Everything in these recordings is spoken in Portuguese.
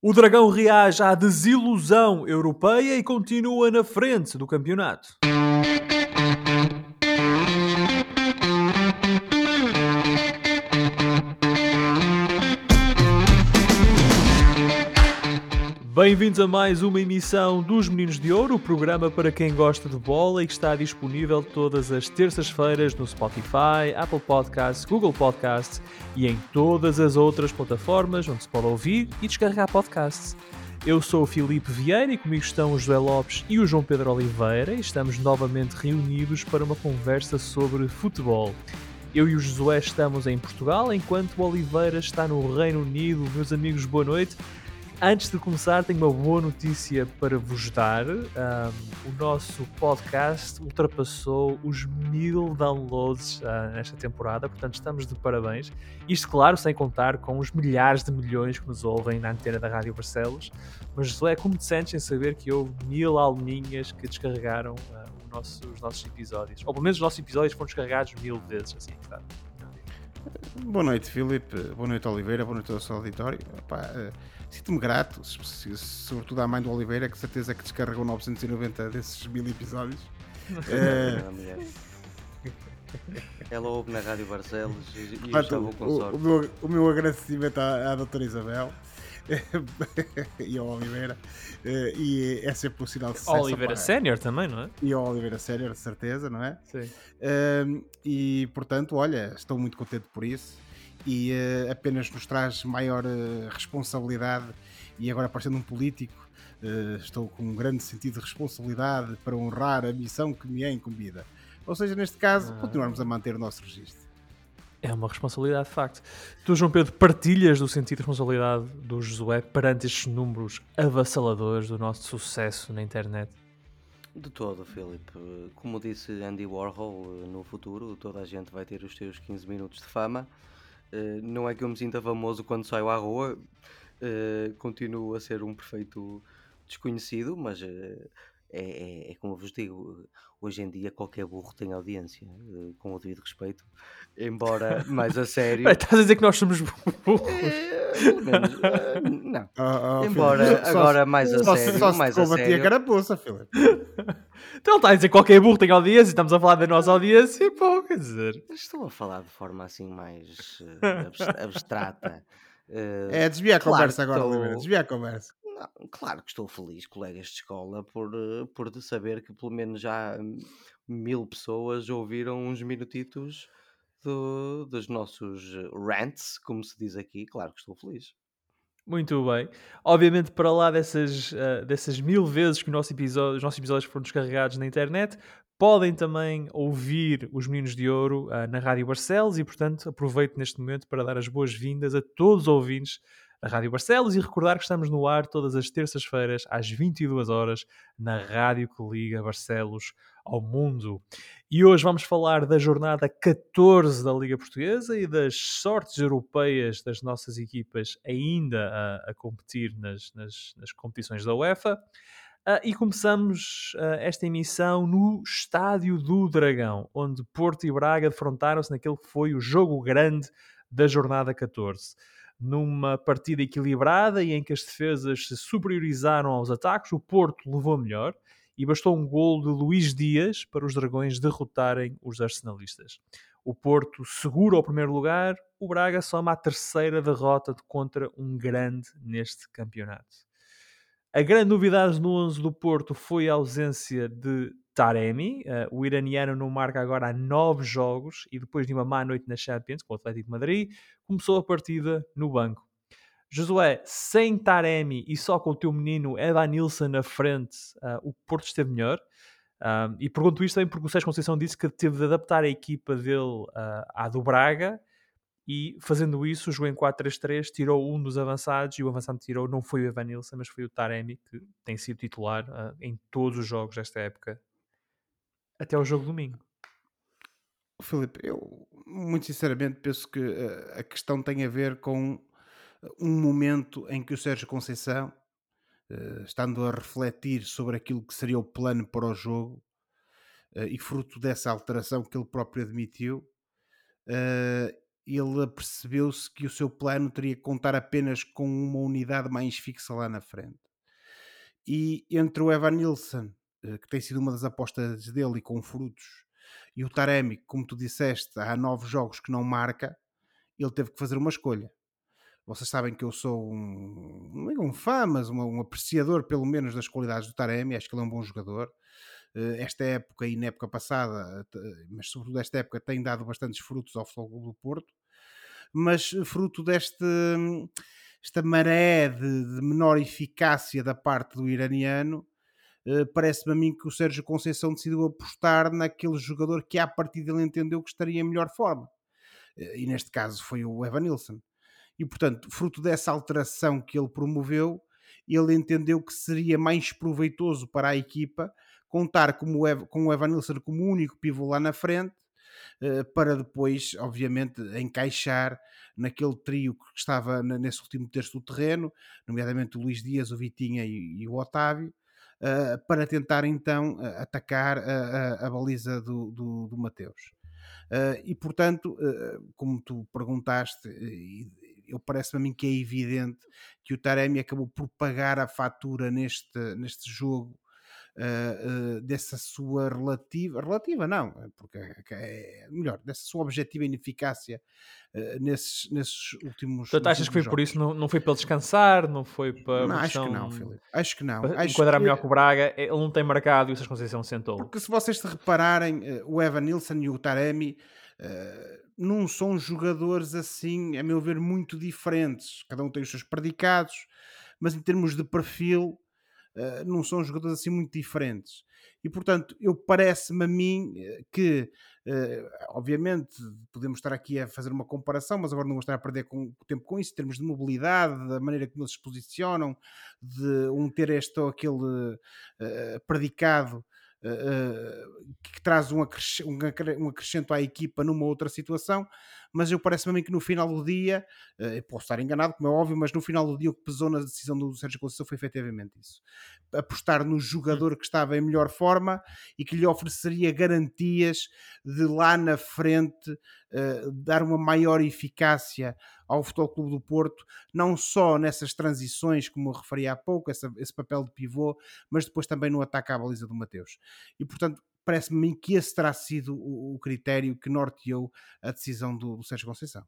O Dragão reage à desilusão europeia e continua na frente do campeonato. Bem-vindos a mais uma emissão dos Meninos de Ouro, o programa para quem gosta de bola e que está disponível todas as terças-feiras no Spotify, Apple Podcasts, Google Podcasts e em todas as outras plataformas onde se pode ouvir e descarregar podcasts. Eu sou o Filipe Vieira e comigo estão o José Lopes e o João Pedro Oliveira e estamos novamente reunidos para uma conversa sobre futebol. Eu e o Josué estamos em Portugal, enquanto o Oliveira está no Reino Unido. Meus amigos, boa noite. Antes de começar, tenho uma boa notícia para vos dar. Um, o nosso podcast ultrapassou os mil downloads uh, nesta temporada, portanto estamos de parabéns. Isto, claro, sem contar com os milhares de milhões que nos ouvem na antena da Rádio Barcelos. Mas é como te sentes em saber que houve mil alminhas que descarregaram uh, nosso, os nossos episódios? Ou pelo menos os nossos episódios foram descarregados mil vezes, assim, claro. Boa noite, Filipe. Boa noite, Oliveira. Boa noite ao seu auditório. Uh Sinto-me grato, sobretudo à mãe do Oliveira, que certeza que descarregou 990 desses mil episódios. é... Ela ouve na Rádio Barcelos e, e Portanto, o, o, meu, o meu agradecimento à, à doutora Isabel e ao Oliveira eh, e é sempre um sinal de sucesso. Oliveira Sénior também, não é? E ao Oliveira Sénior, de certeza, não é? Sim. Um, e portanto, olha, estou muito contente por isso e uh, apenas nos traz maior uh, responsabilidade. E agora, parecendo um político, uh, estou com um grande sentido de responsabilidade para honrar a missão que me é incumbida. Ou seja, neste caso, ah. continuarmos a manter o nosso registro. É uma responsabilidade, de facto. Tu, João Pedro, partilhas do sentido de responsabilidade do Josué perante estes números avassaladores do nosso sucesso na internet? De todo, Filipe. Como disse Andy Warhol, no futuro toda a gente vai ter os seus 15 minutos de fama. Uh, não é que eu me sinta famoso quando saio à rua, uh, continuo a ser um perfeito desconhecido, mas uh, é, é, é, como vos digo, hoje em dia qualquer burro tem audiência, com o devido respeito, embora mais a sério. estás a dizer que nós somos burros? menos, não. Oh, oh, embora Filipe. agora só, mais a só, sério. Só mais a sério. a carapuça, Filipe. Então está a dizer que qualquer burro tem audiência, estamos a falar da nossa audiência e pô, quer dizer. Estou a falar de forma assim mais abstrata. Uh, é desviar a claro conversa agora, estou... Oliveira, desviar a conversa. Não, claro que estou feliz, colegas de escola, por, eh, por saber que pelo menos já mil pessoas ouviram uns minutitos do, dos nossos rants, como se diz aqui. Claro que estou feliz. Muito bem. Obviamente, para lá dessas, uh, dessas mil vezes que nosso episódio, os nossos episódios foram descarregados na internet, podem também ouvir os Meninos de Ouro uh, na Rádio Barcelos e, portanto, aproveito neste momento para dar as boas-vindas a todos os ouvintes da Rádio Barcelos e recordar que estamos no ar todas as terças-feiras às 22 horas na Rádio que liga Barcelos ao mundo. E hoje vamos falar da jornada 14 da Liga Portuguesa e das sortes europeias das nossas equipas ainda a, a competir nas, nas, nas, competições da UEFA. Uh, e começamos uh, esta emissão no Estádio do Dragão, onde Porto e Braga defrontaram-se naquele que foi o jogo grande da jornada 14. Numa partida equilibrada e em que as defesas se superiorizaram aos ataques, o Porto levou melhor e bastou um gol de Luís Dias para os Dragões derrotarem os arsenalistas. O Porto segura o primeiro lugar, o Braga soma a terceira derrota contra um grande neste campeonato. A grande novidade no 11 do Porto foi a ausência de Taremi. Uh, o iraniano não marca agora há nove jogos e depois de uma má noite na Champions com o Atlético de Madrid, começou a partida no banco. Josué, sem Taremi e só com o teu menino Evan Nilsson na frente, uh, o Porto esteve melhor. Uh, e pergunto isto também porque o Sérgio Conceição disse que teve de adaptar a equipa dele uh, à do Braga e fazendo isso jogou em 4-3-3, tirou um dos avançados e o avançado tirou não foi o Evan Nilsson, mas foi o Taremi que tem sido titular em todos os jogos desta época até o jogo domingo. Filipe, eu muito sinceramente penso que a questão tem a ver com um momento em que o Sérgio Conceição, uh, estando a refletir sobre aquilo que seria o plano para o jogo, e fruto dessa alteração que ele próprio admitiu, ele percebeu-se que o seu plano teria que contar apenas com uma unidade mais fixa lá na frente. E entre o Evan Nilsson, eh, que tem sido uma das apostas dele e com frutos, e o Taremi, como tu disseste, há nove jogos que não marca, ele teve que fazer uma escolha. Vocês sabem que eu sou um, não digo um fã, mas um, um apreciador pelo menos das qualidades do Taremi, acho que ele é um bom jogador. Eh, esta época e na época passada, mas sobretudo esta época, tem dado bastantes frutos ao Futebol do Porto, mas fruto deste esta maré de, de menor eficácia da parte do iraniano, eh, parece-me a mim que o Sérgio Conceição decidiu apostar naquele jogador que à partida ele entendeu que estaria em melhor forma. Eh, e neste caso foi o Evan Nilsson. E portanto, fruto dessa alteração que ele promoveu, ele entendeu que seria mais proveitoso para a equipa contar com o Evan Nilsson como único pivô lá na frente, eh, para depois, obviamente, encaixar naquele trio que estava nesse último terço do terreno, nomeadamente o Luís Dias, o Vitinha e o Otávio, uh, para tentar então atacar a, a, a baliza do, do, do Mateus. Uh, e portanto, uh, como tu perguntaste, eu parece-me a mim que é evidente que o Taremi acabou por pagar a fatura neste, neste jogo uh, dessa sua relativa, relativa não, é porque é, é melhor, dessa sua objetiva ineficácia uh, nesses, nesses últimos. Portanto, achas que foi jogos. por isso? Não, não foi para descansar? Não foi para. Não, acho que não, Filipe. Acho que não. Acho enquadrar que... melhor com o Braga, ele não tem marcado e o Sérgio Conceição sentou. Porque se vocês se repararem, o Evan Nilsson e o Taremi. Uh, não são jogadores assim, a meu ver, muito diferentes. Cada um tem os seus predicados, mas em termos de perfil, eh, não são jogadores assim muito diferentes. E portanto, eu parece-me a mim eh, que, uh, obviamente, podemos estar aqui a fazer uma comparação, mas agora não vou estar a perder com, tempo com isso, em termos de mobilidade, da maneira como eles se posicionam, de um ter este ou aquele uh, predicado uh, que traz um, um acrescento à equipa numa outra situação, mas eu parece-me a mim que no final do dia, uh, posso estar enganado, como é óbvio, mas no final do dia o que pesou na decisão do Sérgio Conceição foi efetivamente isso. Apostar no jogador que estava em melhor forma e que lhe ofereceria garantias de lá na frente uh, dar uma maior eficácia ao Futebol Clube do Porto, não só nessas transições, como referi há pouco, essa, esse papel de pivô, mas depois também no ataque à baliza do Mateus. E portanto, parece-me que esse terá sido o, o, critério que norteou a decisão do, do Sérgio Conceição.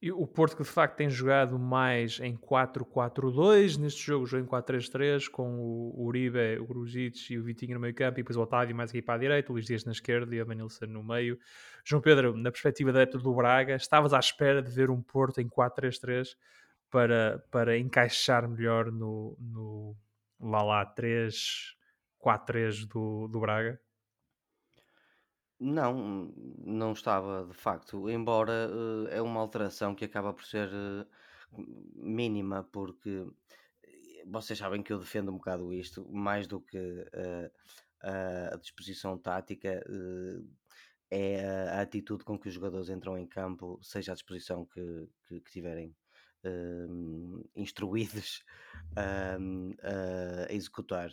E o Porto que de facto tem jogado mais em 4-4-2, neste jogo jogou em 4-3-3, com o Uribe, o Grujic e o Vitinho no meio campo, e depois o Otávio mais aqui para a direita, o Luís Dias na esquerda e a Manilson no meio. João Pedro, na perspectiva da do Braga, estavas à espera de ver um Porto em 4-3-3 para, para encaixar melhor no, no lá lá 3 4-3 do, do Braga? Não, não estava de facto, embora uh, é uma alteração que acaba por ser uh, mínima, porque eh, vocês sabem que eu defendo um bocado isto, mais do que uh, a disposição tática, é a, atitude com que os jogadores entram em campo, seja a disposição que, que, que tiverem instruídos a executar.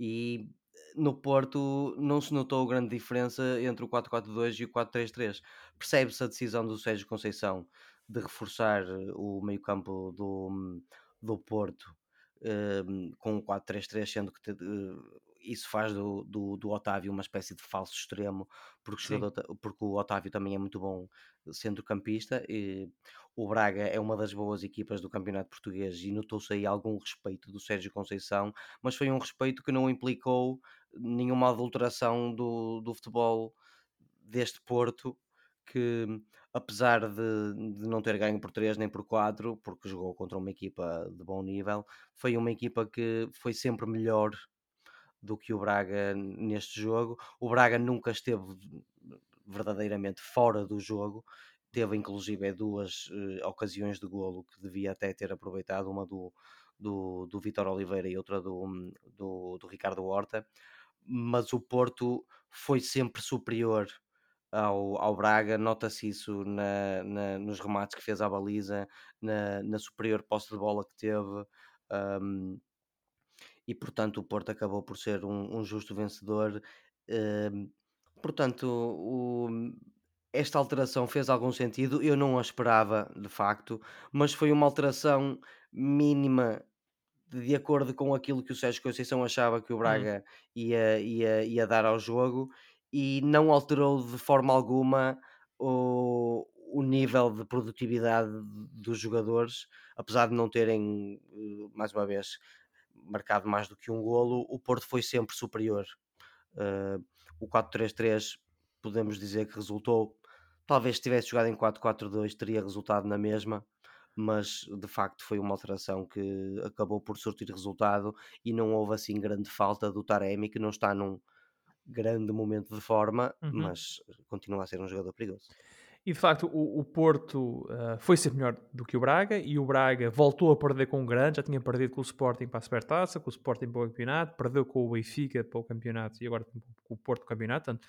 E no Porto não se notou grande diferença entre o 4-4-2 e o 4-3-3. Percebe-se a decisão do Sérgio Conceição de reforçar eh, o meio-campo do, do Porto um, com o 4-3-3, sendo que te, isso faz do, do, do, Otávio uma espécie de falso extremo, porque, o, porque o Otávio também é muito bom centrocampista. E o Braga é uma das boas equipas do Campeonato Português e notou-se aí algum respeito do Sérgio Conceição, mas foi um respeito que não implicou nenhuma adulteração do, do futebol deste Porto que apesar de, de, não ter ganho por 3 nem por 4, porque jogou contra uma equipa de bom nível, foi uma equipa que foi sempre melhor do que o Braga neste jogo. O Braga nunca esteve verdadeiramente fora do jogo, teve inclusive duas uh, ocasiões de golo que devia até ter aproveitado, uma do, do, do Vitor Oliveira e outra do, do, do Ricardo Horta, mas o Porto foi sempre superior ao, ao Braga, nota-se isso na, na, nos remates que fez à baliza, na, na superior posse de bola que teve, um, e portanto o Porto acabou por ser um, um justo vencedor. Um, portanto, o, esta alteração fez algum sentido, eu não a esperava de facto, mas foi uma alteração mínima de acordo com aquilo que o Sérgio Conceição achava que o Hum, Braga ia, ia, ia dar ao jogo e não alterou de forma alguma o, o nível de produtividade dos jogadores, apesar de não terem, eh, mais uma vez, marcado mais do que um golo, o Porto foi sempre superior. Eh, o 4-3-3 podemos dizer que resultou. Talvez se tivesse jogado em 4-4-2 teria resultado na mesma, mas de facto foi uma alteração que acabou por surtir resultado e não houve assim grande falta do Taremi, que não está num grande momento de forma, uhum. mas continua a ser um jogador perigoso. E de facto, o, o Porto uh, foi ser melhor do que o Braga e o Braga voltou a perder com o grande. Já tinha perdido com o Sporting para a Supertaça, com o Sporting para o campeonato, perdeu com o Benfica para o campeonato e agora com o Porto para o campeonato. Portanto,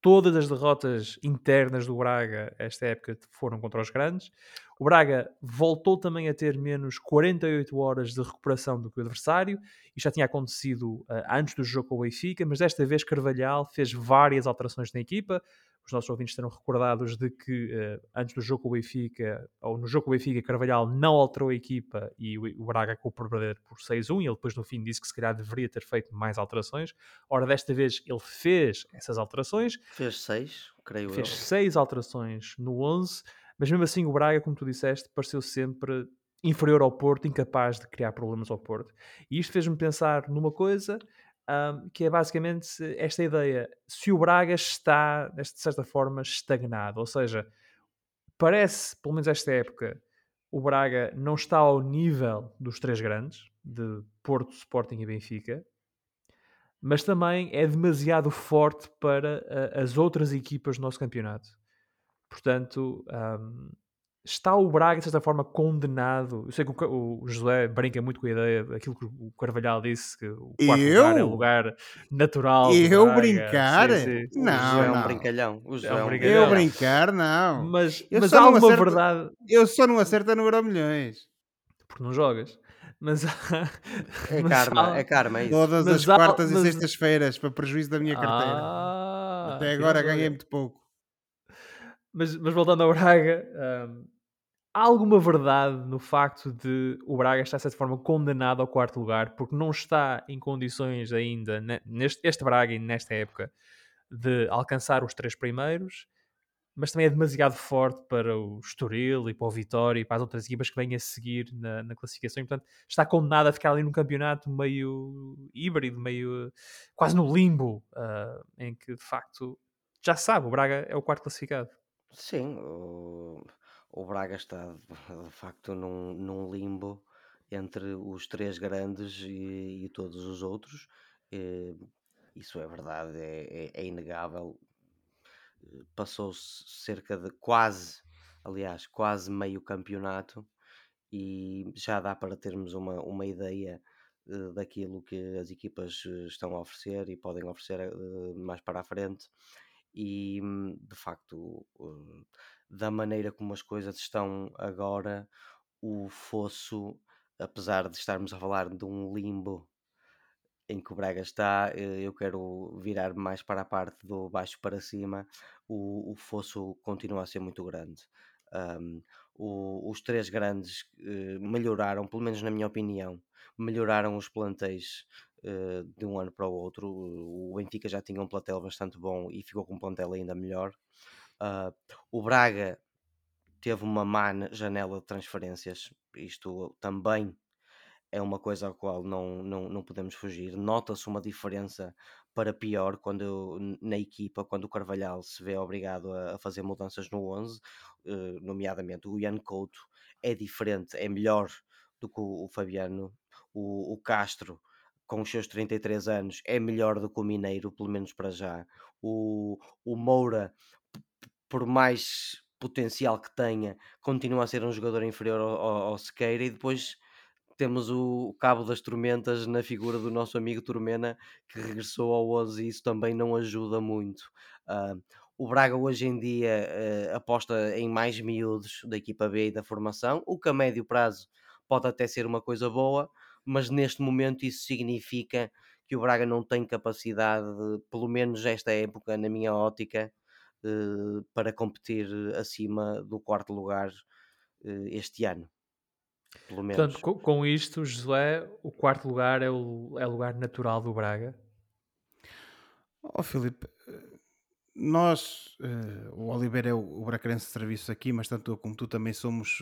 todas as derrotas internas do Braga esta época foram contra os grandes. O Braga voltou também a ter menos 48 horas de recuperação do que o adversário. Isto já tinha acontecido uh, antes do jogo com o Benfica, mas desta vez Carvalhal fez várias alterações na equipa os nossos ouvintes terão recordados de que uh, antes do jogo com o Benfica, ou no jogo com o Benfica, Carvalhal não alterou a equipa e o, Braga acabou por perder por 6-1 e ele depois no fim disse que se calhar deveria ter feito mais alterações. Ora, desta vez ele fez essas alterações. Fez seis, creio fez eu. seis alterações no 11, mas mesmo assim o Braga, como tu disseste, pareceu sempre inferior ao Porto, incapaz de criar problemas ao Porto. E isto fez-me pensar numa coisa um, que é basicamente esta ideia: se o Braga está, de certa forma, estagnado, ou seja, parece, pelo menos esta época, o Braga não está ao nível dos três grandes, de Porto, Sporting e Benfica, mas também é demasiado forte para uh, as outras equipas do nosso campeonato. Portanto, um, está o Braga, de certa forma, condenado? Eu sei que o, o José brinca muito com a ideia daquilo que o Carvalhal disse, que o quarto eu? lugar é o lugar natural. Eu brincar? Sim, sim. Não, o José é um não. brincalhão. O José É um é um brincalhão. Eu brincar, não. Mas, Eu mas só há não uma acerto- verdade, Eu só não acerto no Euro Milhões. porque não jogas. Mas, É mas karma, há- é karma, é isso. Todas Mas as há- quartas mas- e sextas-feiras, para prejuízo da minha carteira. Ah, Até agora não ganhei muito pouco. Mas, mas voltando ao Braga, hum, há alguma verdade no facto de o Braga estar, de certa forma, condenado ao quarto lugar, porque não está em condições ainda, ne- neste este Braga e nesta época, de alcançar os três primeiros, mas também é demasiado forte para o Estoril e para o Vitória e para as outras equipas que vêm a seguir na, na classificação. E, portanto, está condenado a ficar ali num campeonato meio híbrido, meio quase no limbo, ah, em que, de facto, já sabe, o Braga é o quarto classificado. Sim, o, o Braga está de facto num, num limbo entre os três grandes e, e todos os outros. Eh, Isso é verdade, é, é- é inegável. Eh, Passou-se cerca de quase, aliás, quase meio campeonato e já dá para termos uma, uma ideia eh, daquilo que as equipas estão a oferecer e podem oferecer mais para a frente e hum, de facto uh, da maneira como as coisas estão agora o fosso apesar de estarmos a falar de um limbo em que o Braga está, eh, eu quero virar mais para a parte do baixo para cima, o, o fosso continua a ser muito grande. Um, o- os três grandes eh, melhoraram, pelo menos na minha opinião, melhoraram os plantéis de um ano para o outro. O Benfica já tinha um plantel bastante bom e ficou com um plantel ainda melhor. Ah, o Braga teve uma má janela de transferências, isto também é uma coisa à qual não, não, não podemos fugir. Nota-se uma diferença para pior quando na equipa, quando o Carvalhal se vê obrigado a, a fazer mudanças no 11, eh, nomeadamente o Ian Couto é diferente, é melhor do que o, o Fabiano, o, o Castro com os seus 33 anos é melhor do que o Mineiro, pelo menos para já. O, o Moura, por mais potencial que tenha, continua a ser um jogador inferior ao, ao, Sequeira e depois temos o Cabo das Tormentas na figura do nosso amigo Tormena que regressou ao 11 e isso também não ajuda muito. Ah, o Braga hoje em dia eh, aposta em mais miúdos da equipa B e da formação, o que a médio prazo pode até ser uma coisa boa, mas neste momento isso significa que o Braga não tem capacidade, de, pelo menos esta época, na minha ótica, uh, para competir acima do quarto lugar uh, este ano. Pelo menos. Portanto, com, isto, Josué, o quarto lugar é o, é o lugar natural do Braga? Oh, Filipe, nós, uh, o Oliveira é o, o bracarense de serviço aqui, mas tanto eu como tu também somos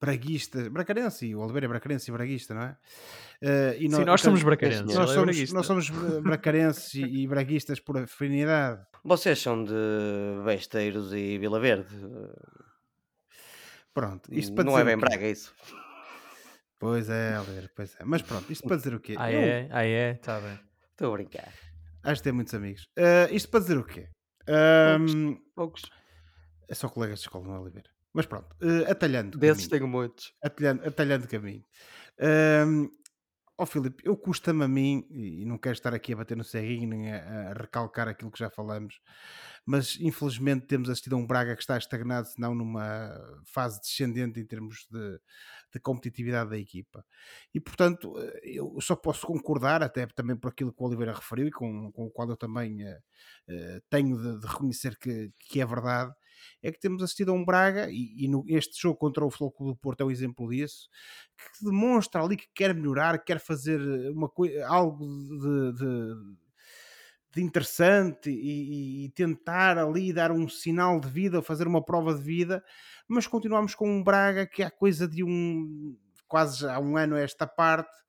braguistas, bracarense, o Oliveira é bracarense e braguista, não é? Uh, e Sim, nós, somos bracarenses. Nós, somos, nós somos bracarenses e, e braguistas por afinidade. Vocês são de Besteiros e Vila Verde. Pronto, isto para Não é bem Braga isso. Pois é, Oliveira, pois é. Mas pronto, isto para dizer o quê? Ah é? Ah é? Está bem. Estou a brincar. Acho que tem muitos amigos. Uh, isto para dizer o quê? Um, poucos, poucos. É só colegas de escola, não é, Oliveira? Mas pronto, uh, atalhando. Desses caminho. tenho muitos. Atalhando, atalhando caminho. Um, Ó oh, Filipe, eu custa-me a mim, e não quero estar aqui a bater no ceguinho nem a, a, recalcar aquilo que já falamos, mas infelizmente temos assistido a um Braga que está estagnado, se não numa fase descendente em termos de, de competitividade da equipa. E portanto, eh, eu só posso concordar, até também por aquilo que o Oliveira referiu e com, com o qual eu também uh, tenho de, de, reconhecer que, que é verdade, é que temos assistido a um Braga, e, e no, este jogo contra o Floco do Porto é um exemplo disso, que demonstra ali que quer melhorar, quer fazer uma algo de, de, de interessante e, e, tentar ali dar um sinal de vida, fazer uma prova de vida, mas continuamos com um Braga que a coisa de um quase há um ano esta parte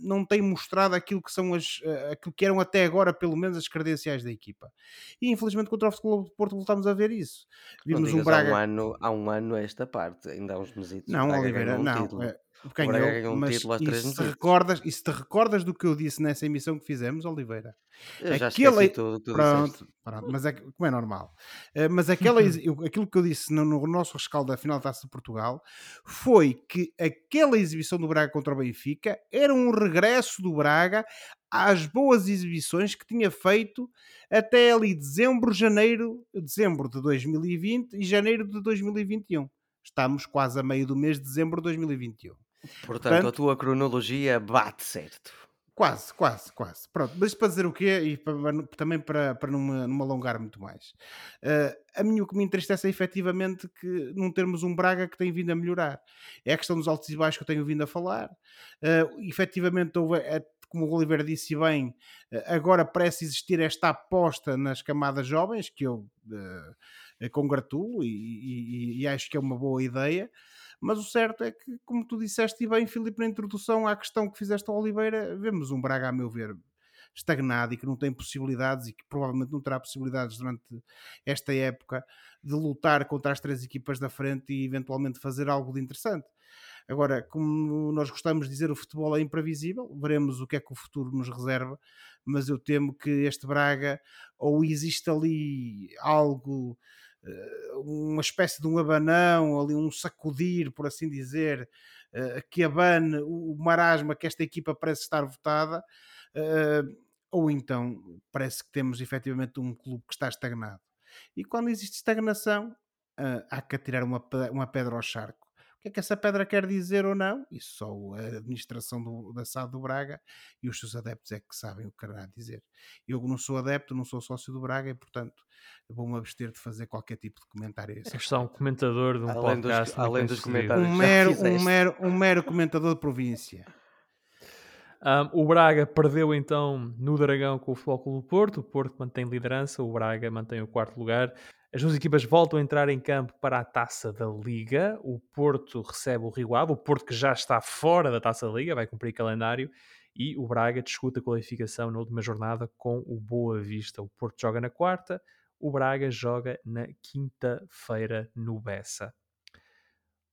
não tem mostrado aquilo que são as eh, aquilo que eram até agora pelo menos as credenciais da equipa e infelizmente contra o Futebol de Porto voltamos a ver isso vimos um Braga há um ano há um ano esta parte ainda há uns meses não Oliveira um não. É, ganhou, um título e se, te recordas, e se te recordas do que eu disse nessa emissão que fizemos, Oliveira? Eu já aquele... tudo que pronto, pronto, mas é como é normal. Uh, mas aquela, aquilo que eu disse no, no nosso rescaldo da final da Taça de Portugal foi que aquela exibição do Braga contra o Benfica era um regresso do Braga às boas exibições que tinha feito até ali dezembro, janeiro, dezembro de 2020 e janeiro de 2021. Estamos quase a meio do mês de dezembro de 2021. Portanto, Portanto, a tua cronologia bate certo. Quase, quase, quase. Pronto, mas para dizer o quê e para, também para, para não, me, não me alongar muito mais. Uh, a mim o que me entristece é efetivamente que não termos um Braga que tem vindo a melhorar. É a questão dos altos e baixos que eu tenho vindo a falar. Uh, efetivamente, houve, é, como o Oliveira disse bem, uh, agora parece existir esta aposta nas camadas jovens, que eu uh, congratulo e, e, e acho que é uma boa ideia. Mas o certo é que, como tu disseste e bem, Filipe, na introdução à questão que fizeste ao Oliveira, vemos um Braga, a meu ver, estagnado e que não tem possibilidades e que provavelmente não terá possibilidades durante esta época de lutar contra as três equipas da frente e eventualmente fazer algo de interessante. Agora, como nós gostamos de dizer, o futebol é imprevisível, veremos o que é que o futuro nos reserva, mas eu temo que este Braga, ou existe ali algo uma espécie de um abanão, ali um sacudir, por assim dizer, eh, que abane o marasma que esta equipa parece estar votada, eh, ou então parece que temos efetivamente um clube que está estagnado. E quando existe estagnação, há que atirar uma pedra ao charco. O que é que essa pedra quer dizer ou não? Isso só a administração do, da SAD do Braga e os seus adeptos é que sabem o que quererá dizer. Eu não sou adepto, não sou sócio do Braga e, portanto, vou-me abster de fazer qualquer tipo de comentário. É só um comentador de um além podcast. Dos, além dos comentários. Um mero, um, mero, um mero comentador de província. Um, o Braga perdeu então no Dragão com o Futebol Clube do Porto. O Porto mantém liderança, o Braga mantém o quarto lugar. As duas equipas voltam a entrar em campo para a taça da Liga. O Porto recebe o Rio Ave, o Porto que já está fora da taça da Liga, vai cumprir calendário. E o Braga discuta a qualificação na última jornada com o Boa Vista. O Porto joga na quarta, o Braga joga na quinta-feira no Bessa.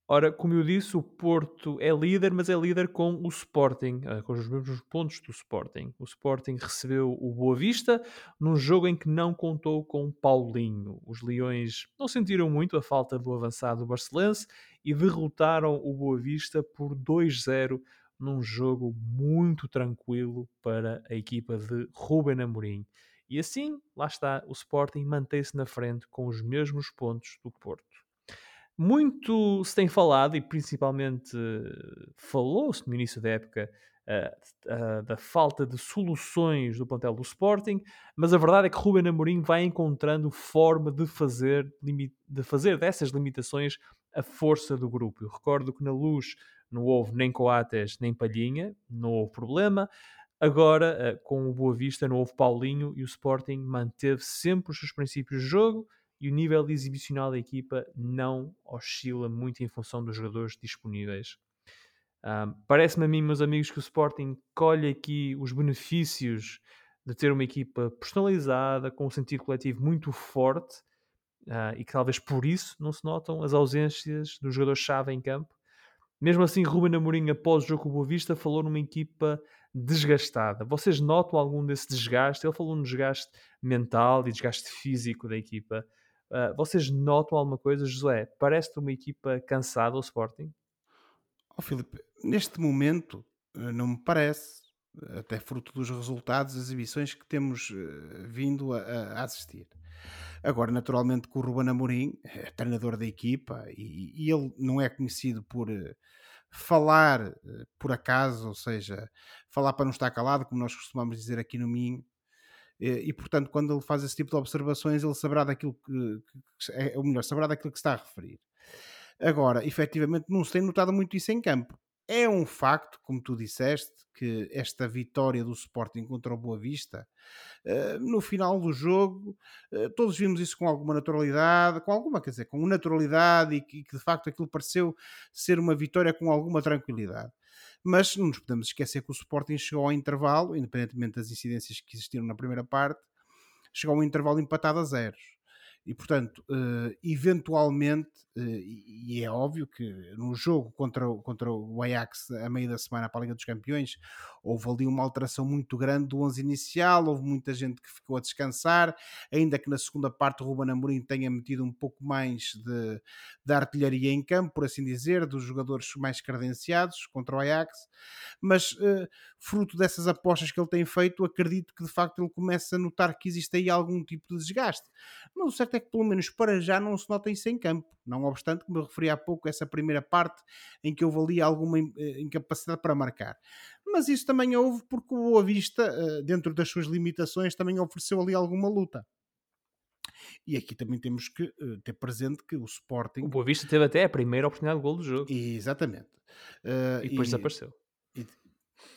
Ora, como eu disse, o Porto é líder, mas é líder com o Sporting, eh, com os mesmos pontos do Sporting. O Sporting recebeu o Boa Vista num jogo em que não contou com Paulinho. Os Leões não sentiram muito a falta do avançado barcelense e derrotaram o Boa Vista por 2-0 num jogo muito tranquilo para a equipa de Ruben Amorim. E assim, lá está, o Sporting mantém-se na frente com os mesmos pontos do Porto. Muito se tem falado, e principalmente falou-se no início da época, uh, uh, da falta de soluções do plantel do Sporting, mas a verdade é que Ruben Amorim vai encontrando forma de fazer, de fazer dessas limitações a força do grupo. Eu recordo que na luz não houve nem Coates nem Palhinha, não houve problema. Agora, uh, com o Boa Vista, não houve Paulinho e o Sporting manteve sempre os seus princípios de jogo e o nível exibicional da equipa não oscila muito em função dos jogadores disponíveis. Um, Parece-me a mim, meus amigos, que o Sporting colhe aqui os benefícios de ter uma equipa personalizada, com um sentido coletivo muito forte uh, e que talvez por isso não se notam as ausências do jogador-chave em campo. Mesmo assim, Ruben Amorim, após o jogo com o Boa Vista, falou numa equipa desgastada. Vocês notam algum desse desgaste? Ele falou no desgaste mental e desgaste físico da equipa. Uh, vocês notam alguma coisa, José? Parece-te uma equipa cansada o Sporting? Oh, Filipe, neste momento eh, não me parece, até fruto dos resultados, as exibições que temos uh, vindo a, a, assistir. Agora, naturalmente, que o Ruben Amorim é treinador da equipa e, e ele não é conhecido por falar por acaso, ou seja, falar para não estar calado, como nós costumamos dizer aqui no Minho, e, portanto, quando ele faz esse tipo de observações, ele saberá daquilo que, que, é, ou melhor, saberá daquilo que está a referir. Agora, efetivamente, não se tem notado muito isso em campo. É um facto, como tu disseste, que esta vitória do Sporting contra o Boa Vista, uh, no final do jogo, uh, todos vimos isso com alguma naturalidade, com alguma, quer dizer, com naturalidade e que de facto aquilo pareceu ser uma vitória com alguma tranquilidade mas não nos podemos esquecer que o Sporting chegou ao intervalo, independentemente das incidências que existiram na primeira parte, chegou ao intervalo empatado a zeros. E, portanto, uh, eventualmente, uh, e, é óbvio que no jogo contra, o, contra o Ajax a meio da semana para a Liga dos Campeões, houve ali uma alteração muito grande do 11 inicial, houve muita gente que ficou a descansar, ainda que na segunda parte o Ruben Amorim tenha metido um pouco mais de, de artilharia em campo, por assim dizer, dos jogadores mais credenciados contra o Ajax, mas uh, fruto dessas apostas que ele tem feito, acredito que de facto ele começa a notar que existe aí algum tipo de desgaste. Mas o certo é que pelo menos para já não se nota isso em campo. Não obstante, como eu referi há pouco, essa primeira parte em que houve ali alguma eh, incapacidade para marcar. Mas isso também houve porque o Boa Vista, eh, dentro das suas limitações, também ofereceu ali alguma luta. E aqui também temos que uh, ter presente que o Sporting. O Boa Vista teve até a primeira oportunidade de gol do jogo. Exatamente. Uh, e depois e, desapareceu. E,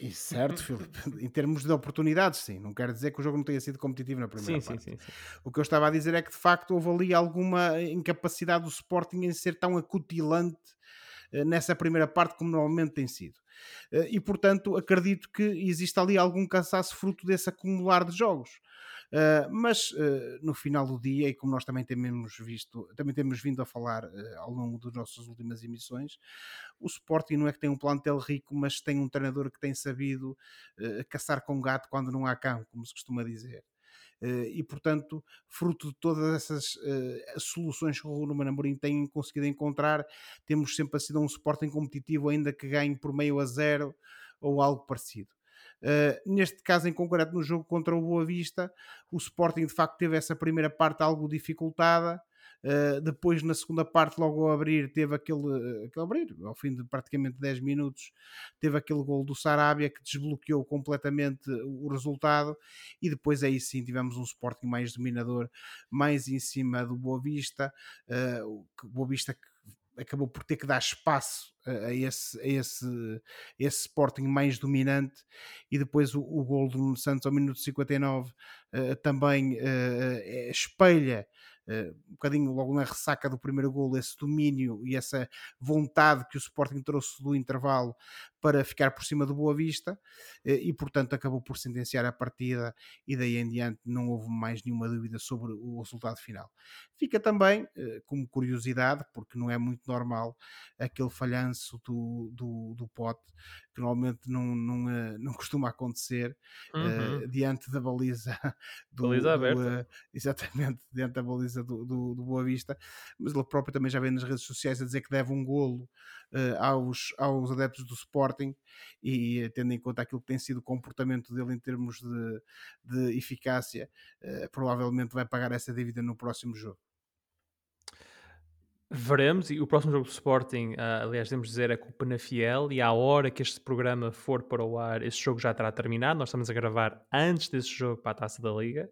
e certo, Filipe, em termos de oportunidades, sim. Não quer dizer que o jogo não tenha sido competitivo na primeira sim, parte. Sim, sim, sim. O que eu estava a dizer é que de facto houve ali alguma incapacidade do Sporting em ser tão acutilante eh, nessa primeira parte como normalmente tem sido. Eh, e portanto acredito que existe ali algum cansaço fruto desse acumular de jogos. Uh, mas uh, no final do dia, e como nós também temos visto, também temos vindo a falar uh, ao longo das nossas últimas emissões, o Sporting não é que tem um plantel rico, mas tem um treinador que tem sabido caçar com gato quando não há cão, como se costuma dizer. e portanto, fruto de todas essas soluções que o Ruben Amorim tem conseguido encontrar, temos sempre sido um Sporting competitivo, ainda que ganhe por meio a zero ou algo parecido. Uh, neste caso, em concreto, no jogo contra o Boa Vista, o Sporting de facto teve essa primeira parte algo dificultada. Uh, depois, na segunda parte, logo ao abrir, teve aquele, aquele abrir, ao fim de praticamente 10 minutos, teve aquele gol do Sarabia que desbloqueou completamente o resultado. E depois, aí sim, tivemos um Sporting mais dominador, mais em cima do Boa Vista. Uh, Boa Vista que acabou por ter que dar espaço a, esse, a esse, a esse Sporting mais dominante. E depois o, o gol do Santos ao minuto 59 uh, também uh, espelha uh, um bocadinho logo na ressaca do primeiro gol esse domínio e essa vontade que o Sporting trouxe do intervalo para ficar por cima do Boa Vista e portanto acabou por sentenciar a partida e daí em diante não houve mais nenhuma dúvida sobre o resultado final. Fica também como curiosidade, porque não é muito normal aquele falhanço do, do, do pote que normalmente não, não, eh, não costuma acontecer uhum. uh, diante da baliza do, baliza aberta. Do, uh, exatamente, diante da baliza do, do, do, Boa Vista, mas ele próprio também já vem nas redes sociais a dizer que deve um golo aos, aos adeptos do Sporting e tendo em conta aquilo que tem sido o comportamento dele em termos de, de eficácia, provavelmente vai pagar essa dívida no próximo jogo. Veremos, e o próximo jogo do Sporting, ah, aliás, devemos dizer, é com o Penafiel, e à hora que este programa for para o ar, esse jogo já terá terminado. Nós estamos a gravar antes desse jogo para a taça da Liga,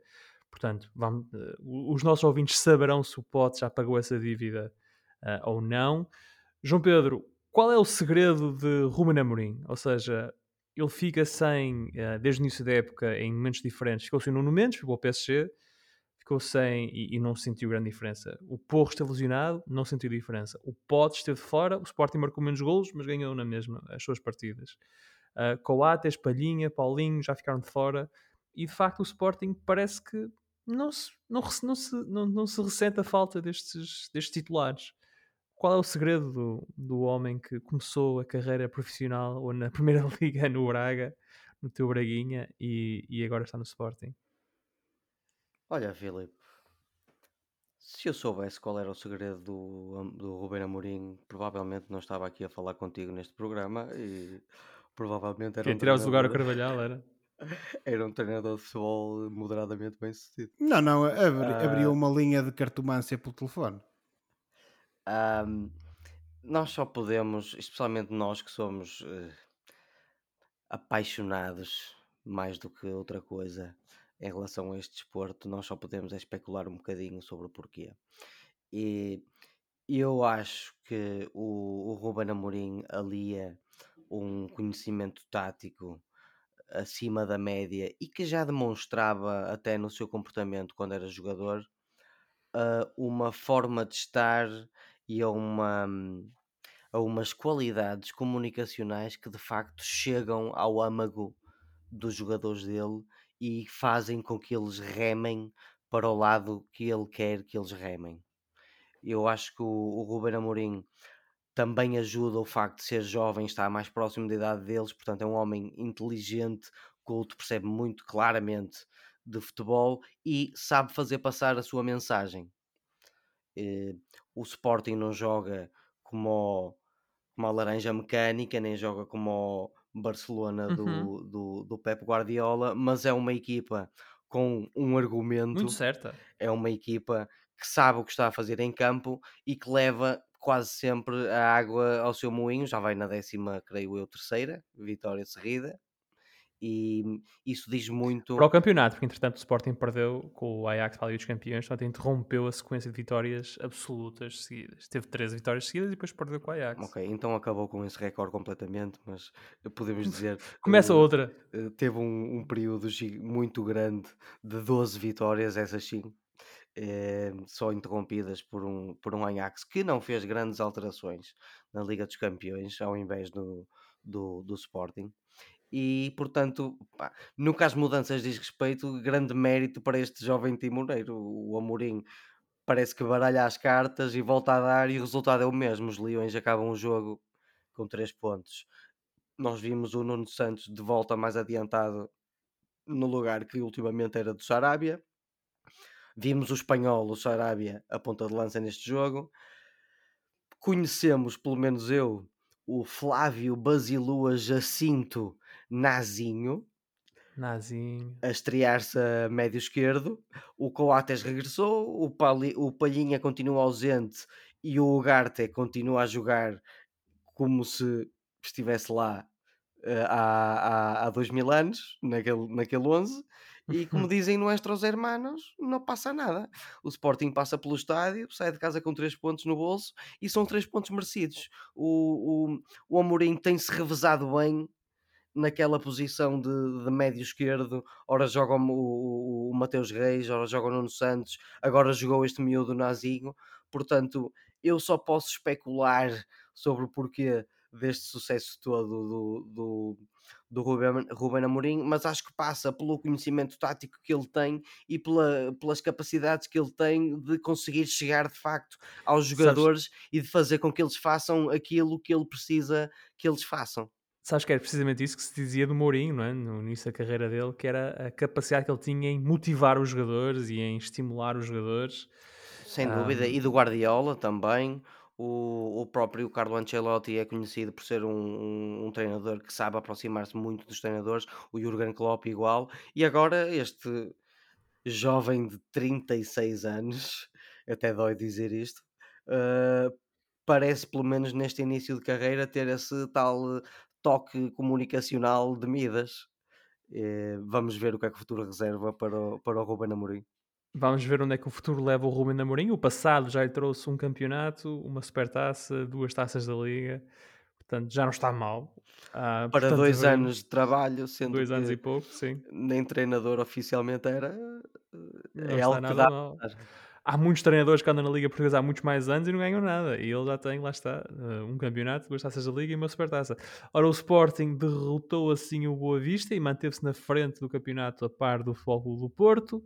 portanto, vamos, uh, os nossos ouvintes saberão se o Pote já pagou essa dívida uh, ou não. João Pedro, qual é o segredo de Ruben Amorim? Ou seja, ele fica sem, uh, desde o início da época, em momentos diferentes, ficou sem Nuno Mendes, ficou o PSG, ficou sem e, e, não sentiu grande diferença. O Porro esteve lesionado, não sentiu diferença. O Pote esteve fora, o Sporting marcou menos golos, mas ganhou na mesma as suas partidas. Uh, Coates, Palhinha, Paulinho já ficaram de fora. E de facto o Sporting parece que não se, não, não se, não, não se ressente a falta destes, destes titulares. Qual é o segredo do, do homem que começou a carreira profissional ou na Primeira Liga no Braga, no teu Braguinha, e, e agora está no Sporting? Olha, Filipe, se eu soubesse qual era o segredo do, do Rubén Amorim, provavelmente não estava aqui a falar contigo neste programa e provavelmente era Quem um tirar o lugar ao treinador, Carvalhal era? era um treinador de futebol moderadamente bem sucedido. Não, não, abri, Ah. abriu uma linha de cartomância pelo telefone. Ahm, nós só podemos, especialmente nós que somos eh, apaixonados mais do que outra coisa em relação a este desporto, nós só podemos é especular um bocadinho sobre o porquê. E eu acho que o, o Ruben Amorim alia um conhecimento tático acima da média e que já demonstrava até no seu comportamento quando era jogador a uma forma de estar e a uma a umas qualidades comunicacionais que de facto chegam ao âmago dos jogadores dele e fazem com que eles remem para o lado que ele quer que eles remem. Eu acho que o, o Ruben Amorim também ajuda o facto de ser jovem, estar mais próximo da idade deles, portanto é um homem inteligente, culto, percebe muito claramente de futebol e sabe fazer passar a sua mensagem. Eh, o Sporting não joga como, como a Laranja Mecânica, nem joga como o Barcelona do, Uhum. do, do Pep Guardiola, mas é uma equipa com um argumento Muito certa. é uma equipa que sabe o que está a fazer em campo e que leva quase sempre a água ao seu moinho, já vai na décima, creio eu, terceira vitória seguida, e isso diz muito. Para o campeonato, porque entretanto o Sporting perdeu com o Ajax para a Liga dos Campeões, portanto interrompeu a sequência de vitórias absolutas seguidas. Teve 13 vitórias seguidas e depois perdeu com o Ajax. Ok, então acabou com esse recorde completamente, mas podemos dizer. Começa eh, outra. eh, Teve um, um período muito grande de 12 vitórias, essas sim, eh, só interrompidas por um, por um Ajax que não fez grandes alterações na Liga dos Campeões, ao invés do, do, do Sporting. E, portanto, pá, no que às mudanças diz respeito, grande mérito para este jovem timoneiro. O Amorim parece que baralha as cartas e volta a dar, e o resultado é o mesmo. Os Leões acabam o jogo com 3 pontos. Nós vimos o Nuno Santos de volta mais adiantado no lugar que ultimamente era do Sarabia. Vimos o espanhol, o Sarabia, a ponta de lança neste jogo. Conhecemos, pelo menos eu, o Flávio Basilua Jacinto Nazinho, Nazinho. a estrear-se a médio esquerdo. O Coates regressou, o, Pali, o Palhinha continua ausente e o Ugarte continua a jogar como se estivesse lá eh, há, há, há dois mil anos, naquele, naquele 11. E como dizem nuestros hermanos, não passa nada. O Sporting passa pelo estádio, sai de casa com três pontos no bolso e são três pontos merecidos. O, o, o Amorim tem-se revezado bem naquela posição de, de médio esquerdo. Ora joga o, o, o Mateus Reis, ora joga o Nuno Santos, agora jogou este miúdo Nazinho. Portanto, eu só posso especular sobre o porquê deste sucesso todo do, do, do Ruben, Ruben Amorim, mas acho que passa pelo conhecimento tático que ele tem e pela, pelas capacidades que ele tem de conseguir chegar de facto aos jogadores e de fazer com que eles façam aquilo que ele precisa que eles façam. Sabes que era precisamente isso que se dizia do Mourinho, não é? no início da carreira dele, que era a capacidade que ele tinha em motivar os jogadores e em estimular os jogadores. Sem dúvida, e do Guardiola também. O, o próprio Carlo Ancelotti é conhecido por ser um, um, um treinador que sabe aproximar-se muito dos treinadores, o Jurgen Klopp igual, e agora este jovem de 36 anos, até dói dizer isto, uh, parece, pelo menos neste início de carreira, ter esse tal toque comunicacional de Midas. Uh, vamos ver o que é que o futuro reserva para o, para o Ruben Amorim. Vamos ver onde é que o futuro leva o Ruben Amorim. O passado já lhe trouxe um campeonato, uma supertaça, duas taças da Liga. Portanto, já não está mal. Uh, para portanto, dois anos de trabalho, sendo dois anos e pouco, sim. Nem treinador oficialmente era. Não é algo que dá. Mal. Há muitos treinadores que andam na Liga Portuguesa há muitos mais anos e não ganham nada. E ele já tem, lá está, ah, um campeonato, duas taças da Liga e uma supertaça. Ora, o Sporting derrotou assim o Boa Vista e manteve-se na frente do campeonato a par do Futebol do Porto.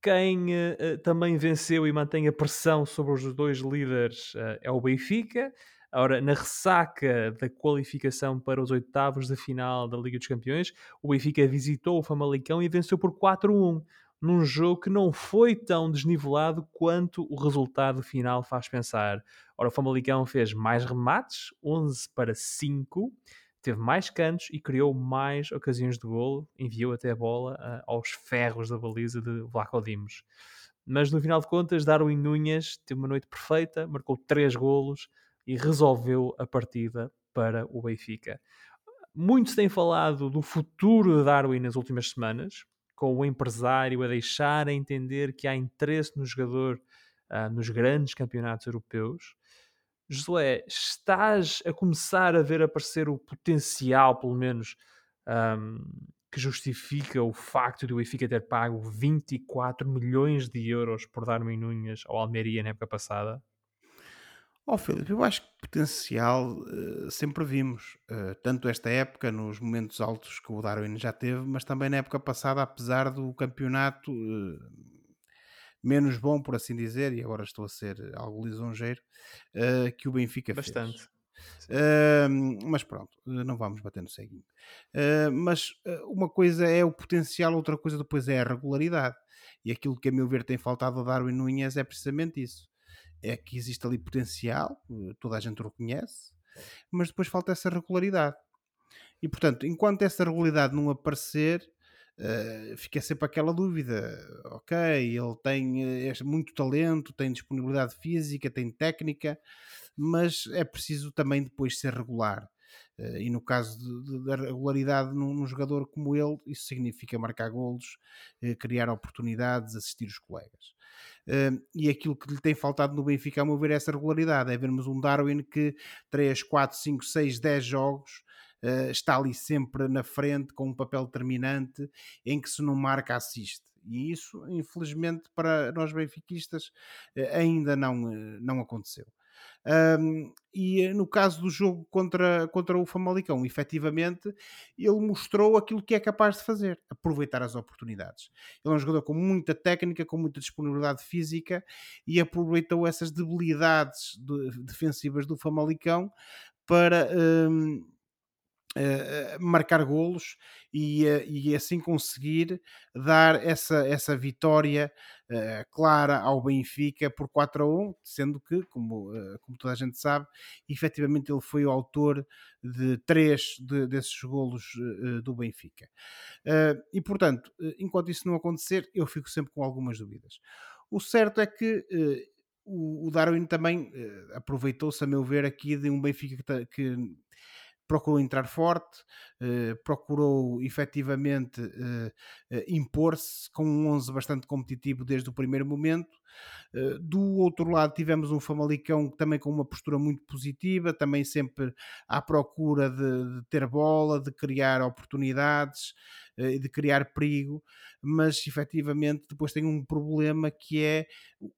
Quem uh, também venceu e mantém a pressão sobre os dois líderes uh, é o Benfica. Ora, na ressaca da qualificação para os oitavos de final da Liga dos Campeões, o Benfica visitou o Famalicão e venceu por 4-1, num jogo que não foi tão desnivelado quanto o resultado final faz pensar. Ora, o Famalicão fez mais remates, 11 para 5, teve mais cantos e criou mais ocasiões de golo, enviou até a bola uh, aos ferros da baliza de Vlaco Dimos. Mas no final de contas, Darwin Núñez teve uma noite perfeita, marcou 3 golos e resolveu a partida para o Benfica. Muitos têm falado do futuro de Darwin nas últimas semanas, com o empresário a deixar a entender que há interesse no jogador uh, nos grandes campeonatos europeus. Josué, estás a começar a ver aparecer o potencial, pelo menos, um, que justifica o facto de o Benfica ter pago 24 milhões de euros por Darwin Núñez ao Almeria na época passada? Ó oh, Filipe, eu acho que potencial uh, sempre vimos, uh, tanto esta época, nos momentos altos que o Darwin já teve, mas também na época passada, apesar do campeonato uh, menos bom, por assim dizer, e agora estou a ser algo lisonjeiro, que o Benfica Bastante. fez. Uh, mas pronto, não vamos bater no ceguinho. Mas uma coisa é o potencial, outra coisa depois é a regularidade. E aquilo que, a meu ver, tem faltado a Darwin Nunes é precisamente isso. É que existe ali potencial, toda a gente o reconhece, mas depois falta essa regularidade. E portanto, enquanto essa regularidade não aparecer, Uh, fica sempre aquela dúvida. Ok, ele tem uh, muito talento, tem disponibilidade física, tem técnica, mas é preciso também depois ser regular. Uh, e no caso da regularidade num, num, jogador como ele, isso significa marcar golos, criar oportunidades, assistir os colegas. E aquilo que lhe tem faltado no Benfica, a meu ver, é essa regularidade. É vermos um Darwin que 3, 4, 5, 6, 10 jogos uh, está ali sempre na frente com um papel determinante em que se não marca assiste. E isso, infelizmente, para nós benfiquistas, uh, ainda não, uh, não aconteceu. Um, e no caso do jogo contra, contra o Famalicão, efetivamente, ele mostrou aquilo que é capaz de fazer, aproveitar as oportunidades. Ele é um jogador com muita técnica, com muita disponibilidade física e aproveitou essas debilidades de, defensivas do Famalicão para. Um, Uh, marcar golos e, uh, e assim conseguir dar essa, essa vitória uh, clara ao Benfica por 4 a 1, sendo que, como, como toda a gente sabe, efetivamente ele foi o autor de três de, desses golos do Benfica. e portanto, enquanto isso não acontecer, eu fico sempre com algumas dúvidas. O certo é que o, o Darwin também aproveitou-se, a meu ver, aqui de um Benfica que, que procurou entrar forte, uh, procurou efetivamente uh, uh, impor-se com um 11 bastante competitivo desde o primeiro momento. Do outro lado, tivemos um Famalicão também com uma postura muito positiva, também sempre à procura de, de ter bola, de criar oportunidades e de criar perigo, mas efetivamente depois tem um problema que é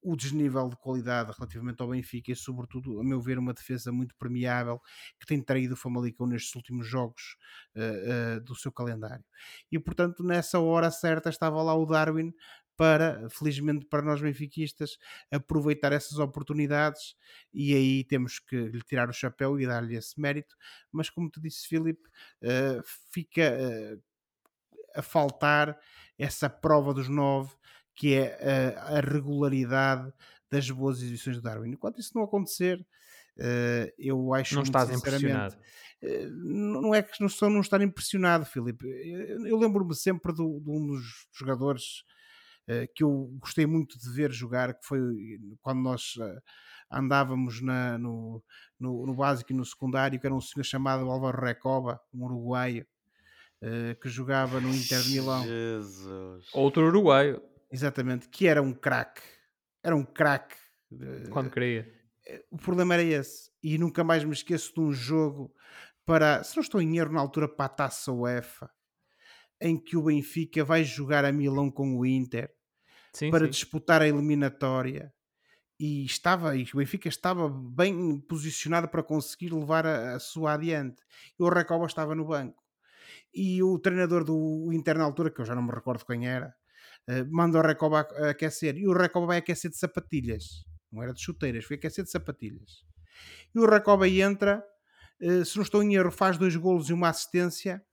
o desnível de qualidade relativamente ao Benfica e, sobretudo, a meu ver, uma defesa muito permeável que tem traído o Famalicão nestes últimos jogos uh, uh, do seu calendário. E, portanto, nessa hora certa estava lá o Darwin para, felizmente para nós benfiquistas, aproveitar essas oportunidades e aí temos que lhe tirar o chapéu e dar-lhe esse mérito. Mas, como te disse, Filipe, uh, fica uh, a faltar essa prova dos nove, que é a, a regularidade das boas exibições do Darwin. Enquanto isso não acontecer, uh, eu acho não estás impressionado. Uh, não é que não estou não estar impressionado, Filipe. Eu, eu lembro-me sempre do, de um dos jogadores que eu gostei muito de ver jogar, que foi quando nós uh, andávamos na, no, no, no, básico e no secundário, que era um senhor chamado Álvaro Recoba, um uruguaio, que jogava no Inter Milão. Jesus. Outro uruguaio. Exatamente, que era um craque. Era um craque. Quando queria. O problema era esse. E nunca mais me esqueço de um jogo para, se não estou em erro, na altura para a Taça UEFA, em que o Benfica vai jogar a Milão com o Inter sim, para sim. disputar a eliminatória e estava e o Benfica estava bem posicionado para conseguir levar a, a sua adiante. E o Recoba estava no banco. E o treinador do Inter na altura, que eu já não me recordo quem era, uh, manda o Recoba aquecer. E o Recoba vai aquecer de sapatilhas. Não era de chuteiras, foi aquecer de sapatilhas. E o Recoba entra, uh, se não estou em erro, faz dois golos e uma assistência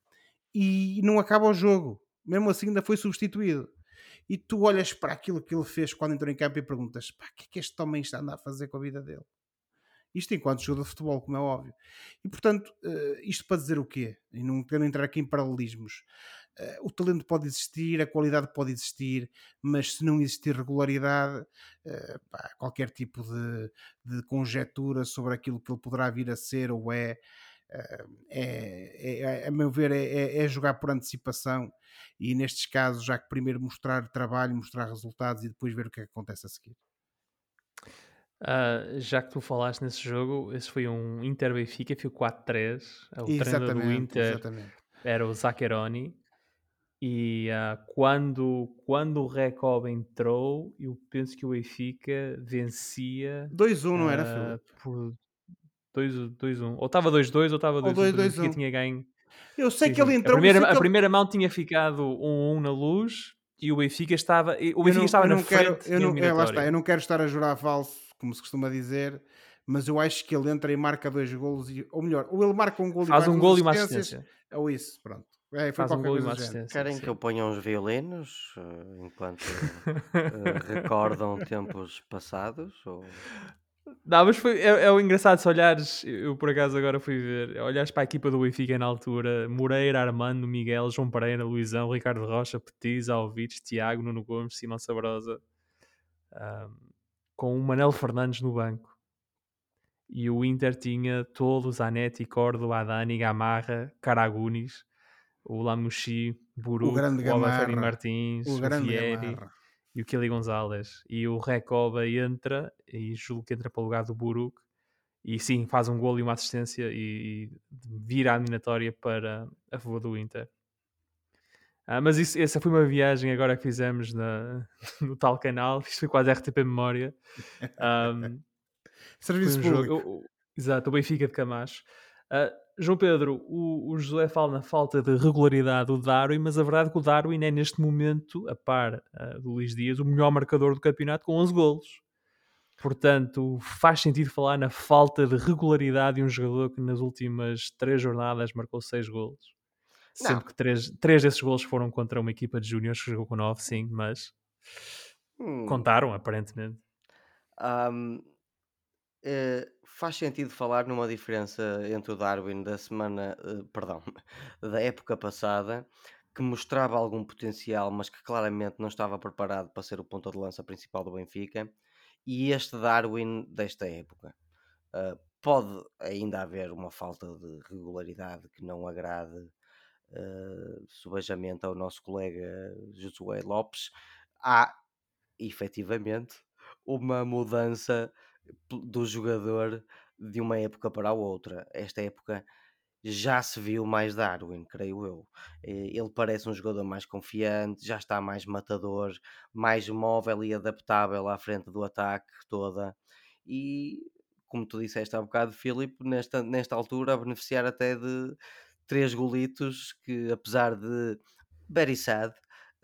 e não acaba o jogo. Mesmo assim ainda foi substituído. E tu olhas para aquilo que ele fez quando entrou em campo e perguntas: pá, o que é que este homem está a andar a fazer com a vida dele? Isto enquanto jogador de futebol, como é óbvio. E portanto, uh, isto para dizer o quê? E não quero entrar aqui em paralelismos. Uh, o talento pode existir, a qualidade pode existir, mas se não existir regularidade, uh, pá, qualquer tipo de, de conjetura sobre aquilo que ele poderá vir a ser ou é, é, é, é, a meu ver, é, é, é, jogar por antecipação e nestes casos, já que primeiro mostrar trabalho, mostrar resultados e depois ver o que, é que acontece a seguir. Uh, já que tu falaste nesse jogo, esse foi um Inter Benfica, foi 4-3. O exatamente, treinador do Inter exatamente. era o Zaccheroni. E uh, quando, quando o Recob entrou, eu penso que o Benfica vencia 2-1, não era, Filipe? Por 2-1. Ou estava 2-2 ou estava 2-1. O tinha ganho. Eu sei sim, que ele entrou. A primeira, a primeira mão tinha ficado 1-1 na luz e o Benfica estava, o Benfica não, estava na quero, frente. Eu não, é, lá está, eu não quero estar a jurar falso, como se costuma dizer, mas eu acho que ele entra e marca dois golos, e, ou melhor, ou ele marca um gol faz e um gol e uma assistência. Ou isso, pronto. É, faz um gol e uma assistência. Querem sim. que eu ponha uns violinos uh, enquanto uh, recordam tempos passados? Ou... Não, mas foi, é, é o engraçado se olhares, eu por acaso agora fui ver, olhares para a equipa do Benfica na altura, Moreira, Armando, Miguel, João Pereira, Luizão, Ricardo Rocha, Petiz, Alvites, Tiago, Nuno Gomes, Simão Sabrosa, um, com o Manel Fernandes no banco. E o Inter tinha todos, Zanetti, Córdoba, Adani, Gamarra, Caragunis, o Lamuchi, Buru, o, o Martins, o, o Fieri. Gamarra e o Kelly Gonzalez. E o Recoba entra, e julgo que entra para o lugar do Buruk, e sim, faz um gol e uma assistência e, vira a eliminatória para a favor do Inter. Ah, mas isso, essa foi uma viagem agora que fizemos na, no tal canal, isto foi quase RTP Memória. Um, Serviço um público. Jogo, exato, o Benfica de Camacho. Uh, João Pedro, o, o José fala na falta de regularidade do Darwin, mas a verdade é que o Darwin é neste momento, a par uh, do Luís Dias, o melhor marcador do campeonato com 11 golos. Portanto, faz sentido falar na falta de regularidade de um jogador que nas últimas três jornadas marcou 6 golos. Sendo que três, três desses golos foram contra uma equipa de júniores que jogou com 9, sim, mas hum. contaram, aparentemente. Um, faz sentido falar numa diferença entre o Darwin da semana, uh, perdão, da época passada, que mostrava algum potencial, mas que claramente não estava preparado para ser o ponta de lança principal do Benfica, e este Darwin desta época. Uh, pode ainda haver uma falta de regularidade que não agrade uh, subejamente ao nosso colega Josué Lopes. Há efetivamente uma mudança do jogador de uma época para a outra. Esta época já se viu mais Darwin, creio eu. Ele parece um jogador mais confiante, já está mais matador, mais móvel e adaptável à frente do ataque toda. E como tu disseste há bocado, Filipe, nesta, nesta altura, a beneficiar até de três golitos que, apesar de very sad,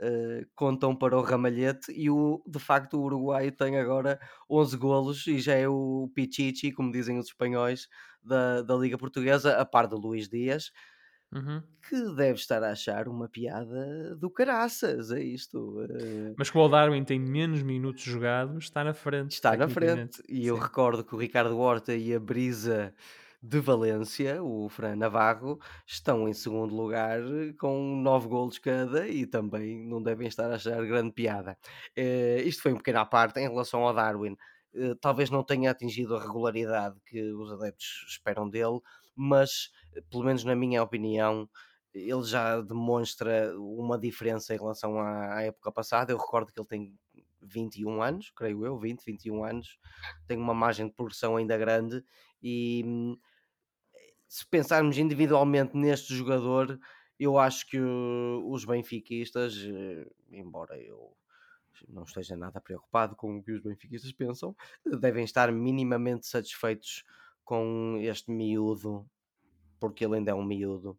uh, contam para o ramalhete e o, de facto o Uruguai tem agora 11 golos e já é o Pichichi, como dizem os espanhóis, da, da Liga Portuguesa, a par do Luís Dias, uhum. que deve estar a achar uma piada do caraças, é isto. Uh... Mas como o Darwin tem menos minutos jogados, está na frente. Está na frente. E eu recordo que o Ricardo Horta e a Brisa de Valência, o Fran Navarro, estão em segundo lugar com 9 golos cada e também não devem estar a achar grande piada. Eh, isto foi um pequeno à parte em relação ao Darwin. Eh, talvez não tenha atingido a regularidade que os adeptos esperam dele, mas, eh, pelo menos na minha opinião, ele já demonstra uma diferença em relação à, à época passada. Eu recordo que ele tem 21 anos, creio eu, 20, 21 anos, tem uma margem de progressão ainda grande e hum, se pensarmos individualmente neste jogador, eu acho que os benfiquistas, eh, embora eu não esteja nada preocupado com o que os benfiquistas pensam, devem estar minimamente satisfeitos com este miúdo, porque ele ainda é um miúdo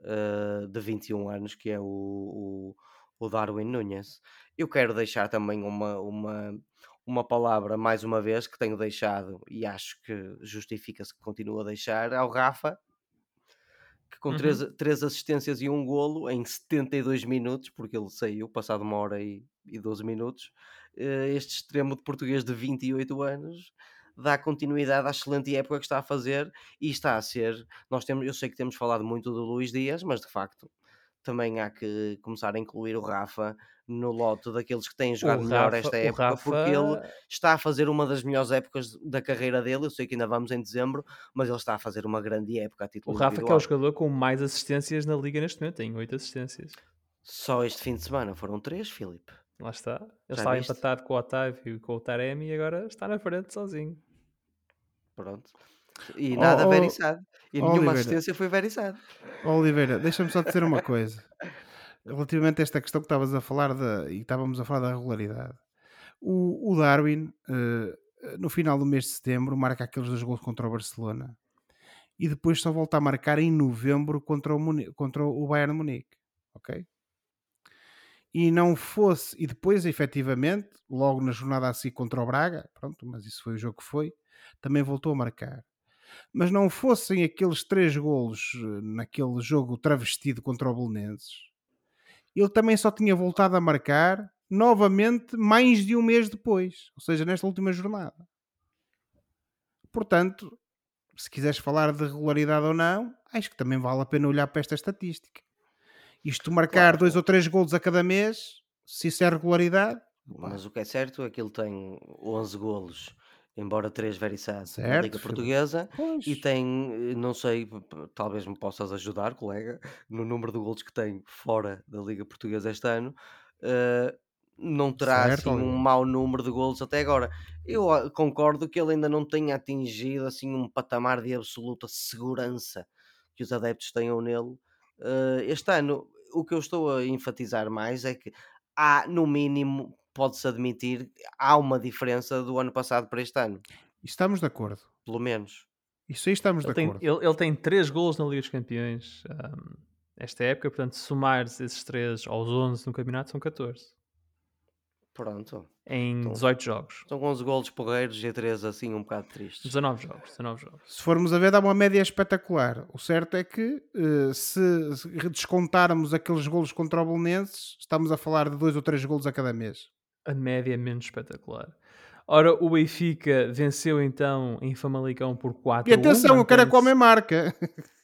uh, de 21 anos, que é o, o, o, Darwin Nunes. Eu quero deixar também uma, uma, uma palavra, mais uma vez, que tenho deixado e acho que justifica-se que continue a deixar, ao Rafa, que com uhum. três, três assistências e um golo em 72 minutos, porque ele saiu passado uma hora e, e 12 minutos, uh, este extremo de português de 28 anos dá continuidade à excelente época que está a fazer e está a ser. Nós temos, eu sei que temos falado muito do Luís Dias, mas de facto também há que começar a incluir o Rafa no lote daqueles que têm jogado melhor esta época, Rafa... porque ele está a fazer uma das melhores épocas da carreira dele. Eu sei que ainda vamos em dezembro, mas ele está a fazer uma grande época a título O Rafa que é o jogador com mais assistências na liga neste momento, tem 8 assistências. Só este fim de semana foram 3, Filipe. Lá está. Ele Já estava viste? empatado com o Otávio e com o Taremi e agora está na frente sozinho. Pronto. E nada oh, veriçado. E oh, nenhuma Oliveira. assistência foi veriçado. Oliveira, deixa-me só dizer uma coisa. Relativamente a esta questão que estavas a falar de, e estávamos a falar da regularidade. O, o Darwin, uh, no final do mês de setembro, marca aqueles dois gols contra o Barcelona e depois só volta a marcar em novembro contra o, Munique, contra o Bayern Munique. Ok? E não fosse, e depois, efetivamente, logo na jornada assim contra o Braga, pronto, mas isso foi o jogo que foi, também voltou a marcar. Mas não fossem aqueles três golos eh, naquele jogo travestido contra o Belenenses, ele também só tinha voltado a marcar novamente mais de um mês depois, ou seja, nesta última jornada. Portanto, se quiseres falar de regularidade ou não, acho que também vale a pena olhar para esta estatística. Isto marcar claro. dois ou três golos a cada mês, se isso é regularidade. Mas o que é certo é que ele tem 11 golos embora três veriçados na Liga Portuguesa e tem, não sei, talvez me possas ajudar, colega, no número de golos que tem fora da Liga Portuguesa este ano. Uh, não terá certo, assim um mau número de golos até agora. Eu ah, concordo que ele ainda não tenha atingido assim um patamar de absoluta segurança que os adeptos tenham nele. Uh, este ano, o que eu estou a enfatizar mais é que há, no mínimo, pode-se admitir, há uma diferença do ano passado para este ano. Estamos de acordo. Pelo menos. Isso aí estamos ele de tem, acordo. Ele, ele, tem 3 gols na Liga dos Campeões um, esta época, portanto, somar esses 3 aos 11 no campeonato são 14. Pronto. Em então, 18 jogos. São 11 golos porreiros e 3 assim um bocado tristes. 19 jogos, 19 jogos. Se formos a ver, dá uma média espetacular. O certo é que uh, se descontarmos aqueles golos contra o Bolonenses, estamos a falar de 2 ou 3 golos a cada mês a média é menos espetacular. Ora, o Benfica venceu então em Famalicão por 4 E atenção, o cara come a marca.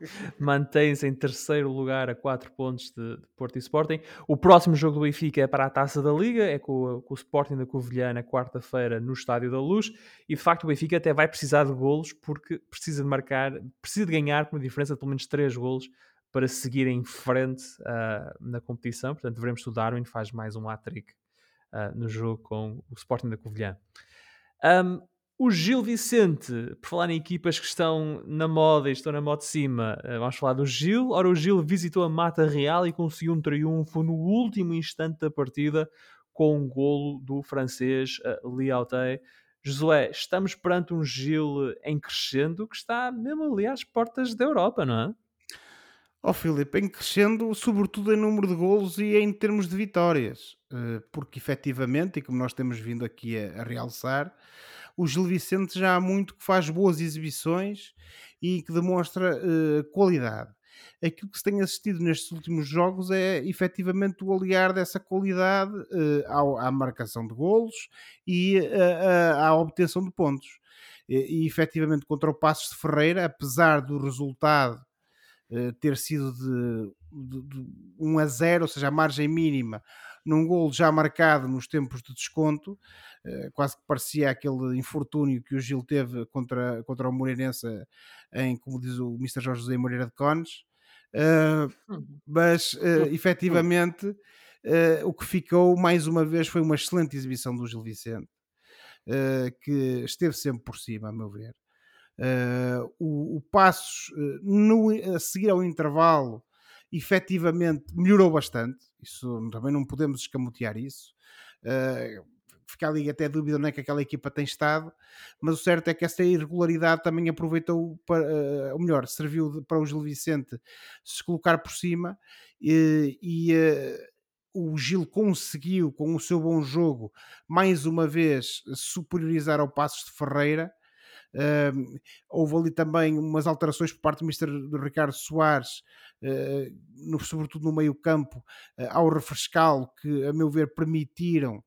Mantém-se em terceiro lugar a 4 pontos de, de, Porto e Sporting. O próximo jogo do Benfica é para a Taça da Liga, é com, com o Sporting da Covilhã na quarta-feira no Estádio da Luz. E de facto o Benfica até vai precisar de golos porque precisa de marcar, precisa de ganhar por uma diferença de pelo menos 3 golos para seguir em frente uh, na competição. Portanto, veremos se o Darwin faz mais um hat-trick uh, no jogo com o Sporting da Covilhã. Um, o Gil Vicente, por falar em equipas que estão na moda e estão na moda de cima, uh, vamos falar do Gil. Ora, o Gil visitou a Mata Real e conseguiu um triunfo no último instante da partida com um golo do francês uh, Liautey. Josué, estamos perante um Gil em crescendo que está mesmo ali às portas da Europa, não é? Ó oh, Filipe, em crescendo, sobretudo em número de golos e em termos de vitórias, eh, porque efetivamente, e como nós temos vindo aqui a, a realçar, o Gil Vicente já há muito que faz boas exibições e que demonstra uh, qualidade. Aquilo que se tem assistido nestes últimos jogos é efetivamente o aliar dessa qualidade uh, à marcação de golos e uh, à obtenção de pontos. e, e efetivamente contra o Passos de Ferreira, apesar do resultado ter sido de, de, de 1 a 0, ou seja, a margem mínima, num gol já marcado nos tempos de desconto, uh, quase que parecia aquele infortúnio que o Gil teve contra, contra o Moreirense em, como diz o Mr. Jorge José Moreira de Cones. Uh, mas uh, efetivamente o que ficou mais uma vez foi uma excelente exibição do Gil Vicente que esteve sempre por cima, a meu ver. O, o Passos, no, a seguir ao intervalo, efetivamente melhorou bastante. Isso também não podemos escamotear isso. Uh, fica ali até dúvida onde é que aquela equipa tem estado, mas o certo é que essa irregularidade também aproveitou, para, uh, ou melhor, serviu de, para o Gil Vicente se colocar por cima e, e uh, o Gil conseguiu, com o seu bom jogo, mais uma vez superiorizar ao Passos de Ferreira. Uh, houve ali também umas alterações por parte do Mr. Ricardo Soares, uh, no, sobretudo no meio-campo, uh, ao refrescá-lo, que, a meu ver, permitiram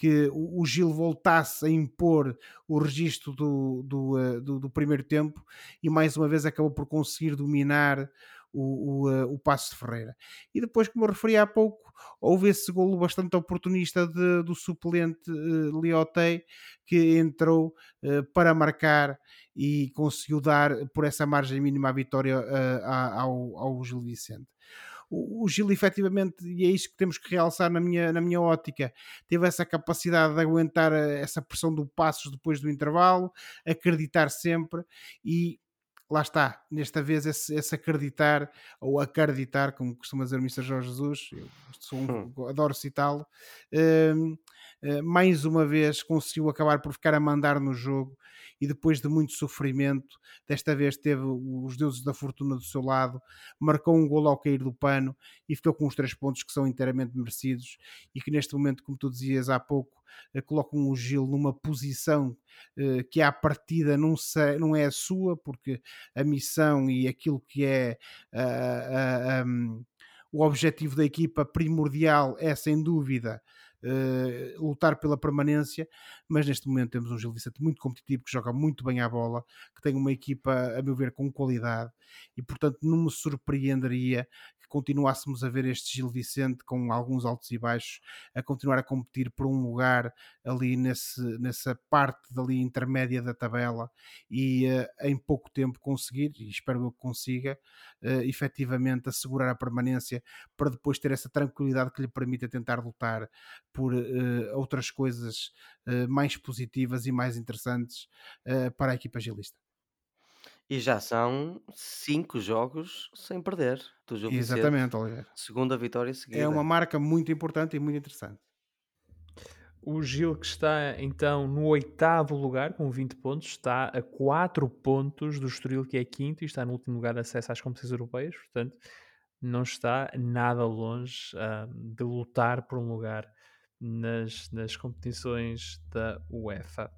que o, Gil voltasse a impor o registro do, do, eh, do, do, primeiro tempo e mais uma vez acabou por conseguir dominar o, o, eh, o Passo de Ferreira. E depois, como eu referi há pouco, houve esse golo bastante oportunista de, do suplente uh, Liotei que entrou uh, para marcar e conseguiu dar por essa margem mínima a vitória uh, ao, ao Gil Vicente o, Gil efetivamente, e é isso que temos que realçar na minha, na minha ótica, teve essa capacidade de aguentar eh, essa pressão do passos depois do intervalo, acreditar sempre e lá está, nesta vez esse, esse, acreditar ou acreditar, como costuma dizer o Mr. Jorge Jesus, eu um, hum. adoro citá-lo, uh, uh, mais uma vez conseguiu acabar por ficar a mandar no jogo e depois de muito sofrimento, desta vez teve os deuses da fortuna do seu lado, marcou um gol ao cair do pano e ficou com os três pontos que são inteiramente merecidos e que neste momento, como tu dizias há pouco, colocam o Gil numa posição eh, que à partida não, é a sua, porque a missão e aquilo que é um, o objetivo da equipa primordial é sem dúvida uh, lutar pela permanência, mas neste momento temos um Gil Vicente muito competitivo, que joga muito bem à bola, que tem uma equipa, a meu ver, com qualidade e, portanto, não me surpreenderia continuássemos a ver este Gil Vicente com alguns altos e baixos, a continuar a competir por um lugar ali nesse, nessa parte dali intermédia da tabela e uh, em pouco tempo conseguir, e espero que consiga, uh, efetivamente assegurar a permanência para depois ter essa tranquilidade que lhe permita tentar lutar por uh, outras coisas uh, mais positivas e mais interessantes para a equipa gilista. E já são cinco jogos sem perder do Gil Exatamente, Oliver. Segunda vitória seguida. É uma marca muito importante e muito interessante. O Gil, que está então no oitavo lugar com 20 pontos, está a 4 pontos do Estoril, que é quinto, e está no último lugar de acesso às competições europeias. Portanto, não está nada longe uh, de lutar por um lugar nas, nas competições da UEFA.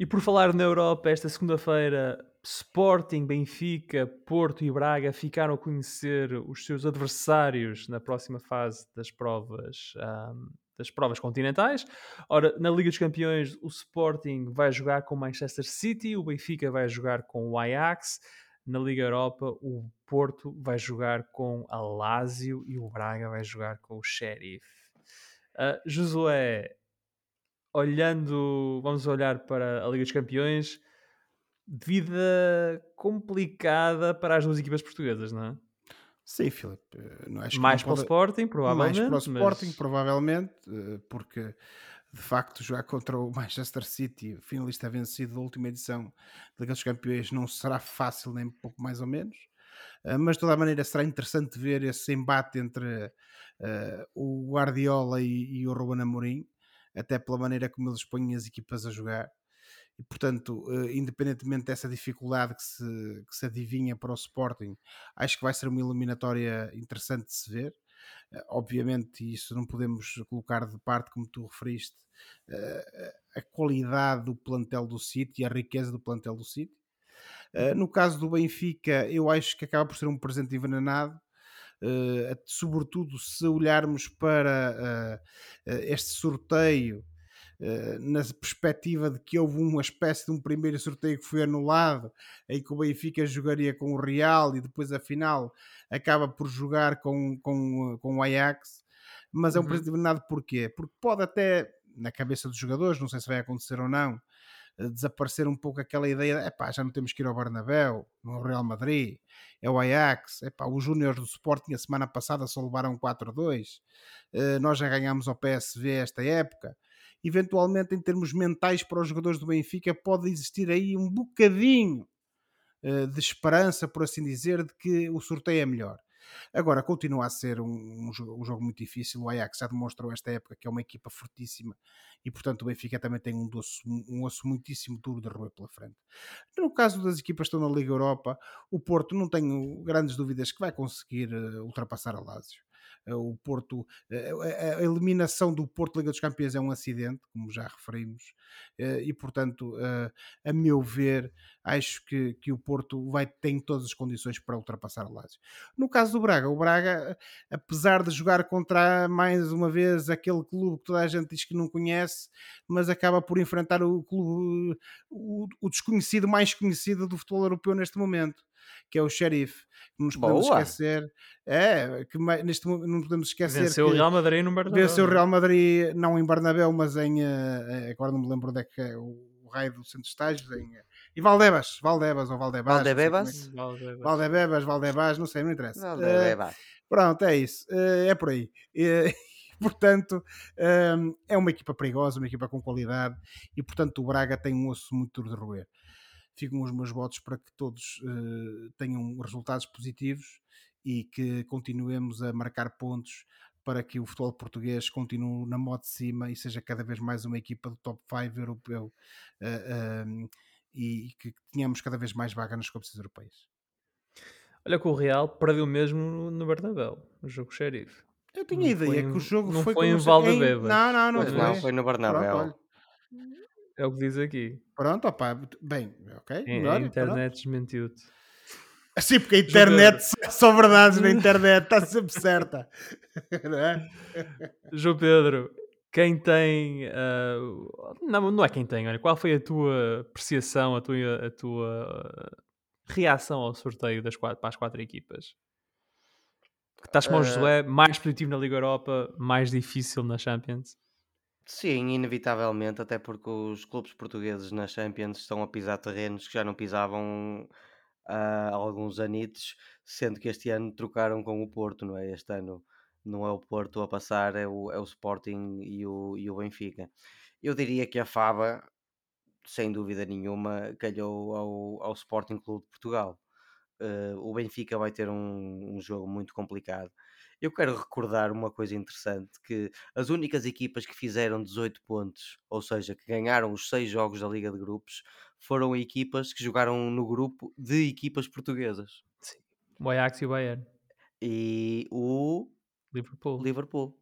E por falar na Europa, esta segunda-feira, Sporting, Benfica, Porto e Braga ficaram a conhecer os seus adversários na próxima fase das provas, um, das provas continentais. Ora, na Liga dos Campeões, o Sporting vai jogar com o Manchester City, o Benfica vai jogar com o Ajax. Na Liga Europa, o Porto vai jogar com a Lazio e o Braga vai jogar com o Sheriff. Uh, Josué, olhando, vamos olhar para a Liga dos Campeões, vida complicada para as duas equipas portuguesas, não é? Sim, Filipe. Eh, mais para pode... o Sporting, provavelmente. Mais para o Sporting, mas... provavelmente, eh, porque de facto jogar contra o Manchester City, finalista vencido da última edição da Liga dos Campeões, não será fácil nem pouco mais ou menos. Eh, mas de toda a maneira será interessante ver esse embate entre uh, o Guardiola e, e, o Ruben Amorim, até pela maneira como eles põem as equipas a jogar. E, portanto, uh, independentemente dessa dificuldade que se, que se adivinha para o Sporting, acho que vai ser uma eliminatória interessante de se ver. Uh, obviamente, isso não podemos colocar de parte, como tu referiste, a qualidade do plantel do City, a riqueza do plantel do City. no caso do Benfica, eu acho que acaba por ser um presente envenenado, sobretudo se olharmos para este sorteio na perspectiva de que houve uma espécie de um primeiro sorteio que foi anulado, em que o Benfica jogaria com o Real e depois afinal acaba por jogar com, com, com o Ajax, mas é um uhum. nada porquê? Porque pode até, na cabeça dos jogadores, não sei se vai acontecer ou não, desaparecer um pouco aquela ideia, é pá, já não temos que ir ao Bernabéu, no Real Madrid, é o Ajax, é pá, os Júniores do Sporting a semana passada só levaram 4-2, uh, eh, nós já ganhámos ao PSV esta época. Eventualmente, em termos mentais para os jogadores do Benfica, pode existir aí um bocadinho uh, de esperança, por assim dizer, de que o sorteio é melhor. Agora, continua a ser um, um, jogo, um, jogo, muito difícil. O Ajax já demonstrou esta época que é uma equipa fortíssima e, portanto, o Benfica também tem um, doce, um osso muitíssimo duro de roer pela frente. No caso das equipas que estão na Liga Europa, o Porto não tenho grandes dúvidas que vai conseguir uh, ultrapassar a Lazio. Eh, o Porto, eh, a eliminação do Porto Liga dos Campeões é um acidente, como já referimos, eh, e portanto, a meu ver, acho que, que o Porto vai, tem todas as condições para ultrapassar o Lazio. No caso do Braga, o Braga, apesar de jogar contra mais uma vez aquele clube que toda a gente diz que não conhece, mas acaba por enfrentar o clube, o, o desconhecido mais conhecido do futebol europeu neste momento que é o Sheriff. Não nos podemos Boa. esquecer. É, que neste momento não podemos esquecer. Venceu que o Real Madrid no Bernabéu. Venceu o Real Madrid, não em Bernabéu, mas em. Uh, agora não me lembro onde é que é o, raio do centro de estágios. Em, e Valdebas, Valdebas ou Valdebas. Valdebebas? É Valdebebas, Valdebas, não sei, não interessa. Valdebebas. Uh, pronto, é isso. Uh, é por aí. portanto, é uma equipa perigosa, uma equipa com qualidade e, portanto, o Braga tem um osso muito duro de roer ficam os meus votos para que todos uh, tenham resultados positivos e que continuemos a marcar pontos para que o futebol português continue na moda de cima e seja cada vez mais uma equipa do top 5 europeu uh, uh, e que tenhamos cada vez mais vaga nas competições europeias. Olha que o Real perdeu mesmo no Bernabéu, no jogo xerife. Eu tinha não ideia que o jogo não foi, foi em Valdebebas. Não, não, não, foi. não foi no Bernabéu. Pronto, é o que diz aqui. Pronto, opá, bem, ok. É, melhor, a internet desmentiu-te. Sim, porque a internet, João só verdades na internet, está sempre certa. não é? João Pedro, quem tem. Uh, não, não é quem tem, olha, qual foi a tua apreciação, a tua, a tua reação ao sorteio das quatro, para as quatro equipas? Que estás com o Josué, mais positivo na Liga Europa, mais difícil na Champions? Sim, inevitavelmente, até porque os clubes portugueses na Champions estão a pisar terrenos que já não pisavam há alguns anitos, sendo que este ano trocaram com o Porto, não é? Este ano não é o Porto a passar, é o, é o Sporting e o, e o Benfica. Eu diria que a Faba, sem dúvida nenhuma, calhou ao, ao Sporting Clube de Portugal. Uh, o Benfica vai ter um, um jogo muito complicado. Eu quero recordar uma coisa interessante: que as únicas equipas que fizeram 18 pontos, ou seja, que ganharam os 6 jogos da Liga de Grupos, foram equipas que jogaram no grupo de equipas portuguesas. Sim. O Ajax e o Bayern. E o Liverpool. Liverpool.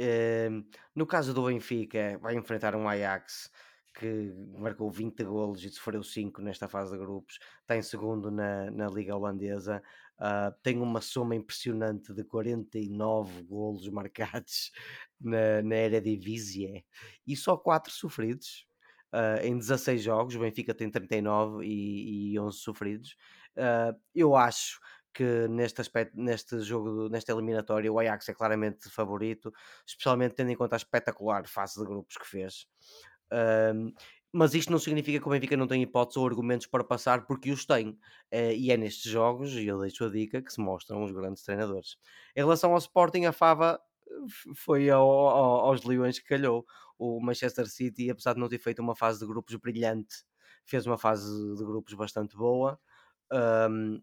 Uh, no caso do Benfica, vai enfrentar um Ajax que marcou 20 golos e sofreu 5 nesta fase de grupos, está em segundo na, na Liga Holandesa, uh, tem uma soma impressionante de 49 golos marcados na, na Eredivisie e só 4 sofridos. Uh, em 16 jogos, o Benfica tem 39 e, e 11 sofridos. Uh, eu acho que neste aspecto, neste jogo, nesta eliminatória, o Ajax é claramente favorito, especialmente tendo em conta a espetacular fase de grupos que fez. Mas isto não significa que o Benfica não tem hipóteses ou argumentos para passar, porque os tem. Uh, e é nestes jogos, e eu deixo a dica, que se mostram os grandes treinadores. Em relação ao Sporting, a Fava foi ao, ao, aos Leões que calhou. O Manchester City, apesar de não ter feito uma fase de grupos brilhante, fez uma fase de grupos bastante boa. Um,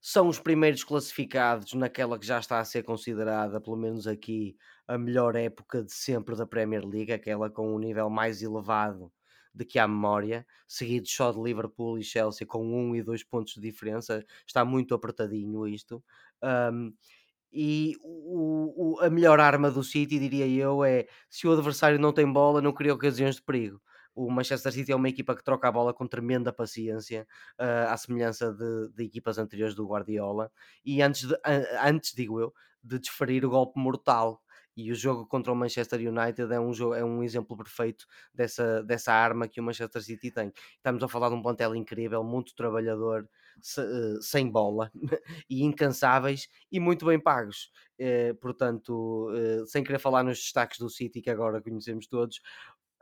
são os primeiros classificados naquela que já está a ser considerada, pelo menos aqui, a melhor época de sempre da Premier League, aquela com um nível mais elevado de que há memória, seguido só de Liverpool e Chelsea com um e dois pontos de diferença, está muito apertadinho isto. Um, e o, o, a melhor arma do City, diria eu, é se o adversário não tem bola, não cria ocasiões de perigo. O Manchester City é uma equipa que troca a bola com tremenda paciência, uh, à semelhança de, de, equipas anteriores do Guardiola, e antes, de, antes, digo eu, de desferir o golpe mortal E o jogo contra o Manchester United é um, jogo, é um exemplo perfeito dessa, dessa arma que o Manchester City tem. Estamos a falar de um plantel incrível, muito trabalhador, se, uh, sem bola e incansáveis e muito bem pagos. Uh, portanto, uh, sem querer falar nos destaques do City que agora conhecemos todos,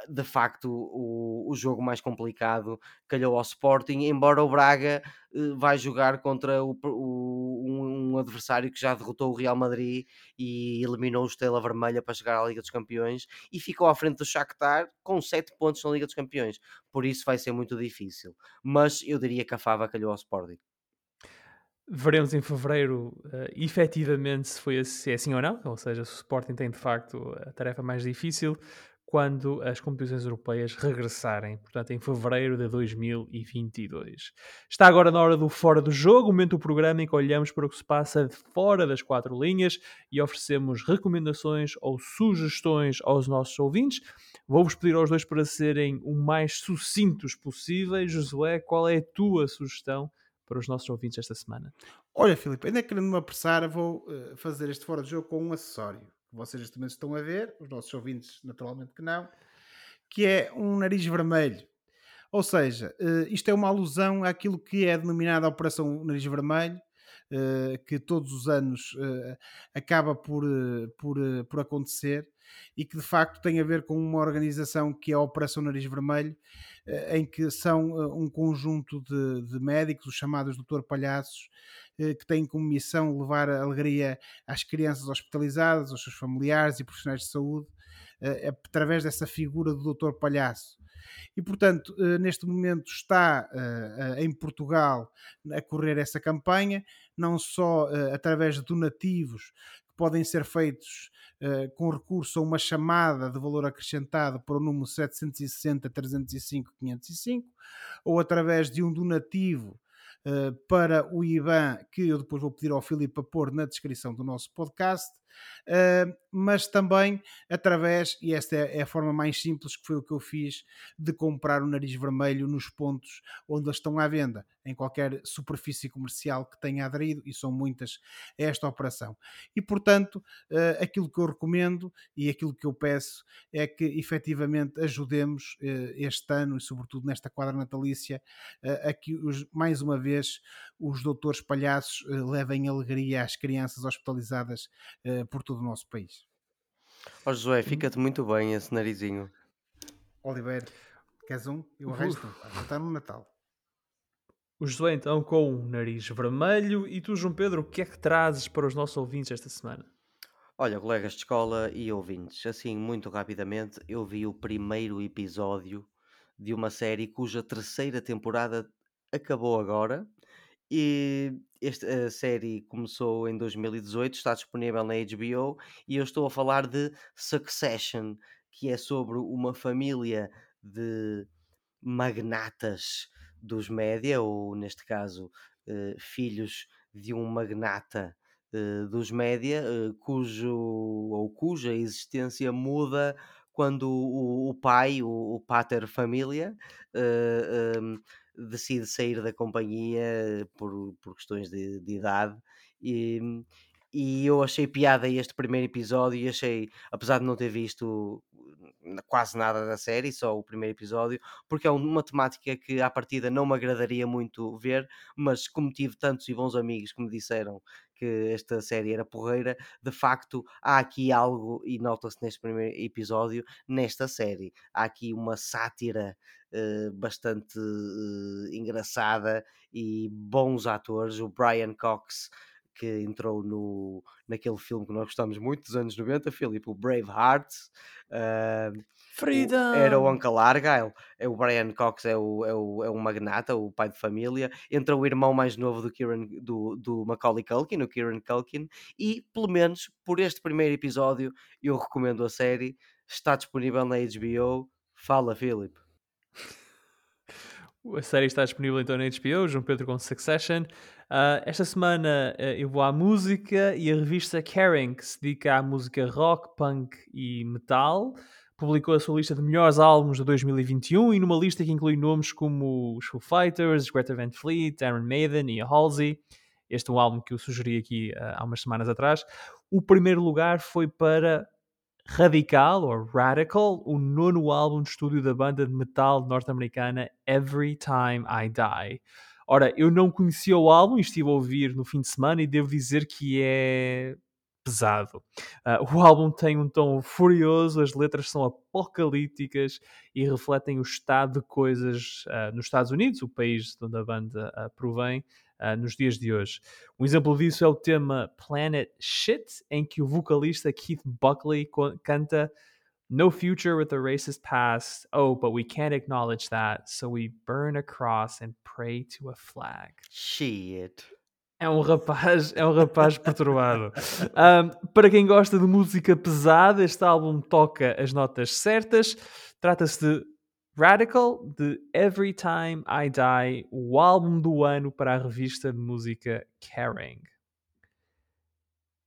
de facto o, o jogo mais complicado calhou ao Sporting, embora o Braga uh, vai jogar contra o, o, um, um, adversário que já derrotou o Real Madrid e eliminou o Estrela Vermelha para chegar à Liga dos Campeões e ficou à frente do Shakhtar com 7 pontos na Liga dos Campeões, por isso vai ser muito difícil, mas eu diria que a Fava calhou ao Sporting. Veremos em fevereiro uh, efetivamente se foi se é assim ou não, ou seja, se o Sporting tem de facto a tarefa mais difícil quando as competições europeias regressarem, portanto em fevereiro de 2022. Está agora na hora do Fora do Jogo, momento do programa em que olhamos para o que se passa fora das quatro linhas e oferecemos recomendações ou sugestões aos nossos ouvintes. Vou-vos pedir aos dois para serem o mais sucintos possíveis. Josué, qual é a tua sugestão para os nossos ouvintes esta semana? Olha, Filipe, ainda querendo me apressar, vou uh, fazer este Fora do Jogo com um acessório vocês também estão a ver, os nossos ouvintes naturalmente que não, que é um nariz vermelho. Ou seja, uh, isto é uma alusão àquilo que é denominada Operação Nariz Vermelho, que todos os anos uh, acaba por, por, por acontecer e que de facto tem a ver com uma organização que é a Operação Nariz Vermelho, em que são um conjunto de, de médicos, os chamados Doutor Palhaços, eh, que têm como missão levar alegria às crianças hospitalizadas, aos seus familiares e profissionais de saúde, eh, através dessa figura do Doutor Palhaço. E, portanto, eh, neste momento está em Portugal a correr essa campanha, não só através de donativos que podem ser feitos com recurso a uma chamada de valor acrescentado para o número 760 305 505, ou através de um donativo uh, para o IBAN, que eu depois vou pedir ao Filipe para pôr na descrição do nosso podcast, uh, mas também através, e esta é, é, a forma mais simples que foi o que eu fiz, de comprar o nariz vermelho nos pontos onde eles estão à venda, em qualquer superfície comercial que tenha aderido, e são muitas a esta operação. E portanto, uh, aquilo que eu recomendo e aquilo que eu peço é que efetivamente ajudemos uh, este ano e sobretudo nesta quadra natalícia uh, a que os, mais uma vez os doutores palhaços levem alegria às crianças hospitalizadas por todo o nosso país. Ó Josué, fica-te muito bem esse narizinho. Oliveira, queres um? Eu arranjo está no Natal. O Josué então com o nariz vermelho e tu, João Pedro, o que é que trazes para os nossos ouvintes esta semana? Olha, colegas de escola e ouvintes, assim muito rapidamente, eu vi o primeiro episódio de uma série cuja terceira temporada acabou agora e esta série começou em 2018, está disponível na HBO e eu estou a falar de Succession, que é sobre uma família de magnatas dos média, ou neste caso, eh, filhos de um magnata eh, dos média, eh, cujo ou cuja existência muda quando o, o pai, o, o pater família, uh, decide sair da companhia por, por questões de, de idade e, e eu achei piada este primeiro episódio e achei, apesar de não ter visto quase nada da série, só o primeiro episódio, porque é uma temática que à partida não me agradaria muito ver, mas como tive tantos e bons amigos que me disseram que esta série era porreira, de facto há aqui algo, e nota-se neste primeiro episódio, nesta série. Há aqui uma sátira uh, bastante uh, engraçada e bons atores. O Brian Cox que entrou no, naquele filme que nós gostamos muito dos anos 90, Filipe, o Braveheart. Uh, Freedom! era o Uncle Argyle, é o Brian Cox, é, o, é, o, é um magnata, o pai de família. Entra o irmão mais novo do, Kieran, do, do Macaulay Culkin, o Kieran Culkin, e pelo menos por este primeiro episódio eu recomendo a série. Está disponível na HBO. Fala, Filipe. A série está disponível então na HBO, João Pedro com Succession. Uh, esta semana uh, eu vou à música e a revista Caring, que se dedica à música rock, punk e metal, publicou a sua lista de melhores álbuns de 2021 e numa lista que inclui nomes como os Foo Fighters, Greta Van Fleet, Iron Maiden e a Halsey. Este é um álbum que eu sugeri aqui uh, há umas semanas atrás. O primeiro lugar foi para Radical, ou Radical, o nono álbum de estúdio da banda de metal norte-americana Every Time I Die. Ora, eu não conhecia o álbum e estive a ouvir no fim de semana e devo dizer que é pesado. Uh, o álbum tem um tom furioso, as letras são apocalípticas e refletem o estado de coisas uh, nos Estados Unidos, o país de onde a banda uh, provém, nos dias de hoje. Um exemplo disso é o tema Planet Shit, em que o vocalista Keith Buckley canta No future with a racist past. Oh, but we can't acknowledge that, so we burn a cross and pray to a flag. Shit. É um rapaz, é um rapaz perturbado. Um, para quem gosta de música pesada, este álbum toca as notas certas. Trata-se de Radical, de Every Time I Die, o álbum do ano para a revista de música Caring.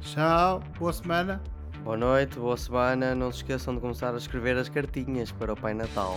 Tchau, boa semana. Boa noite, boa semana. Não se esqueçam de começar a escrever as cartinhas para o Pai Natal.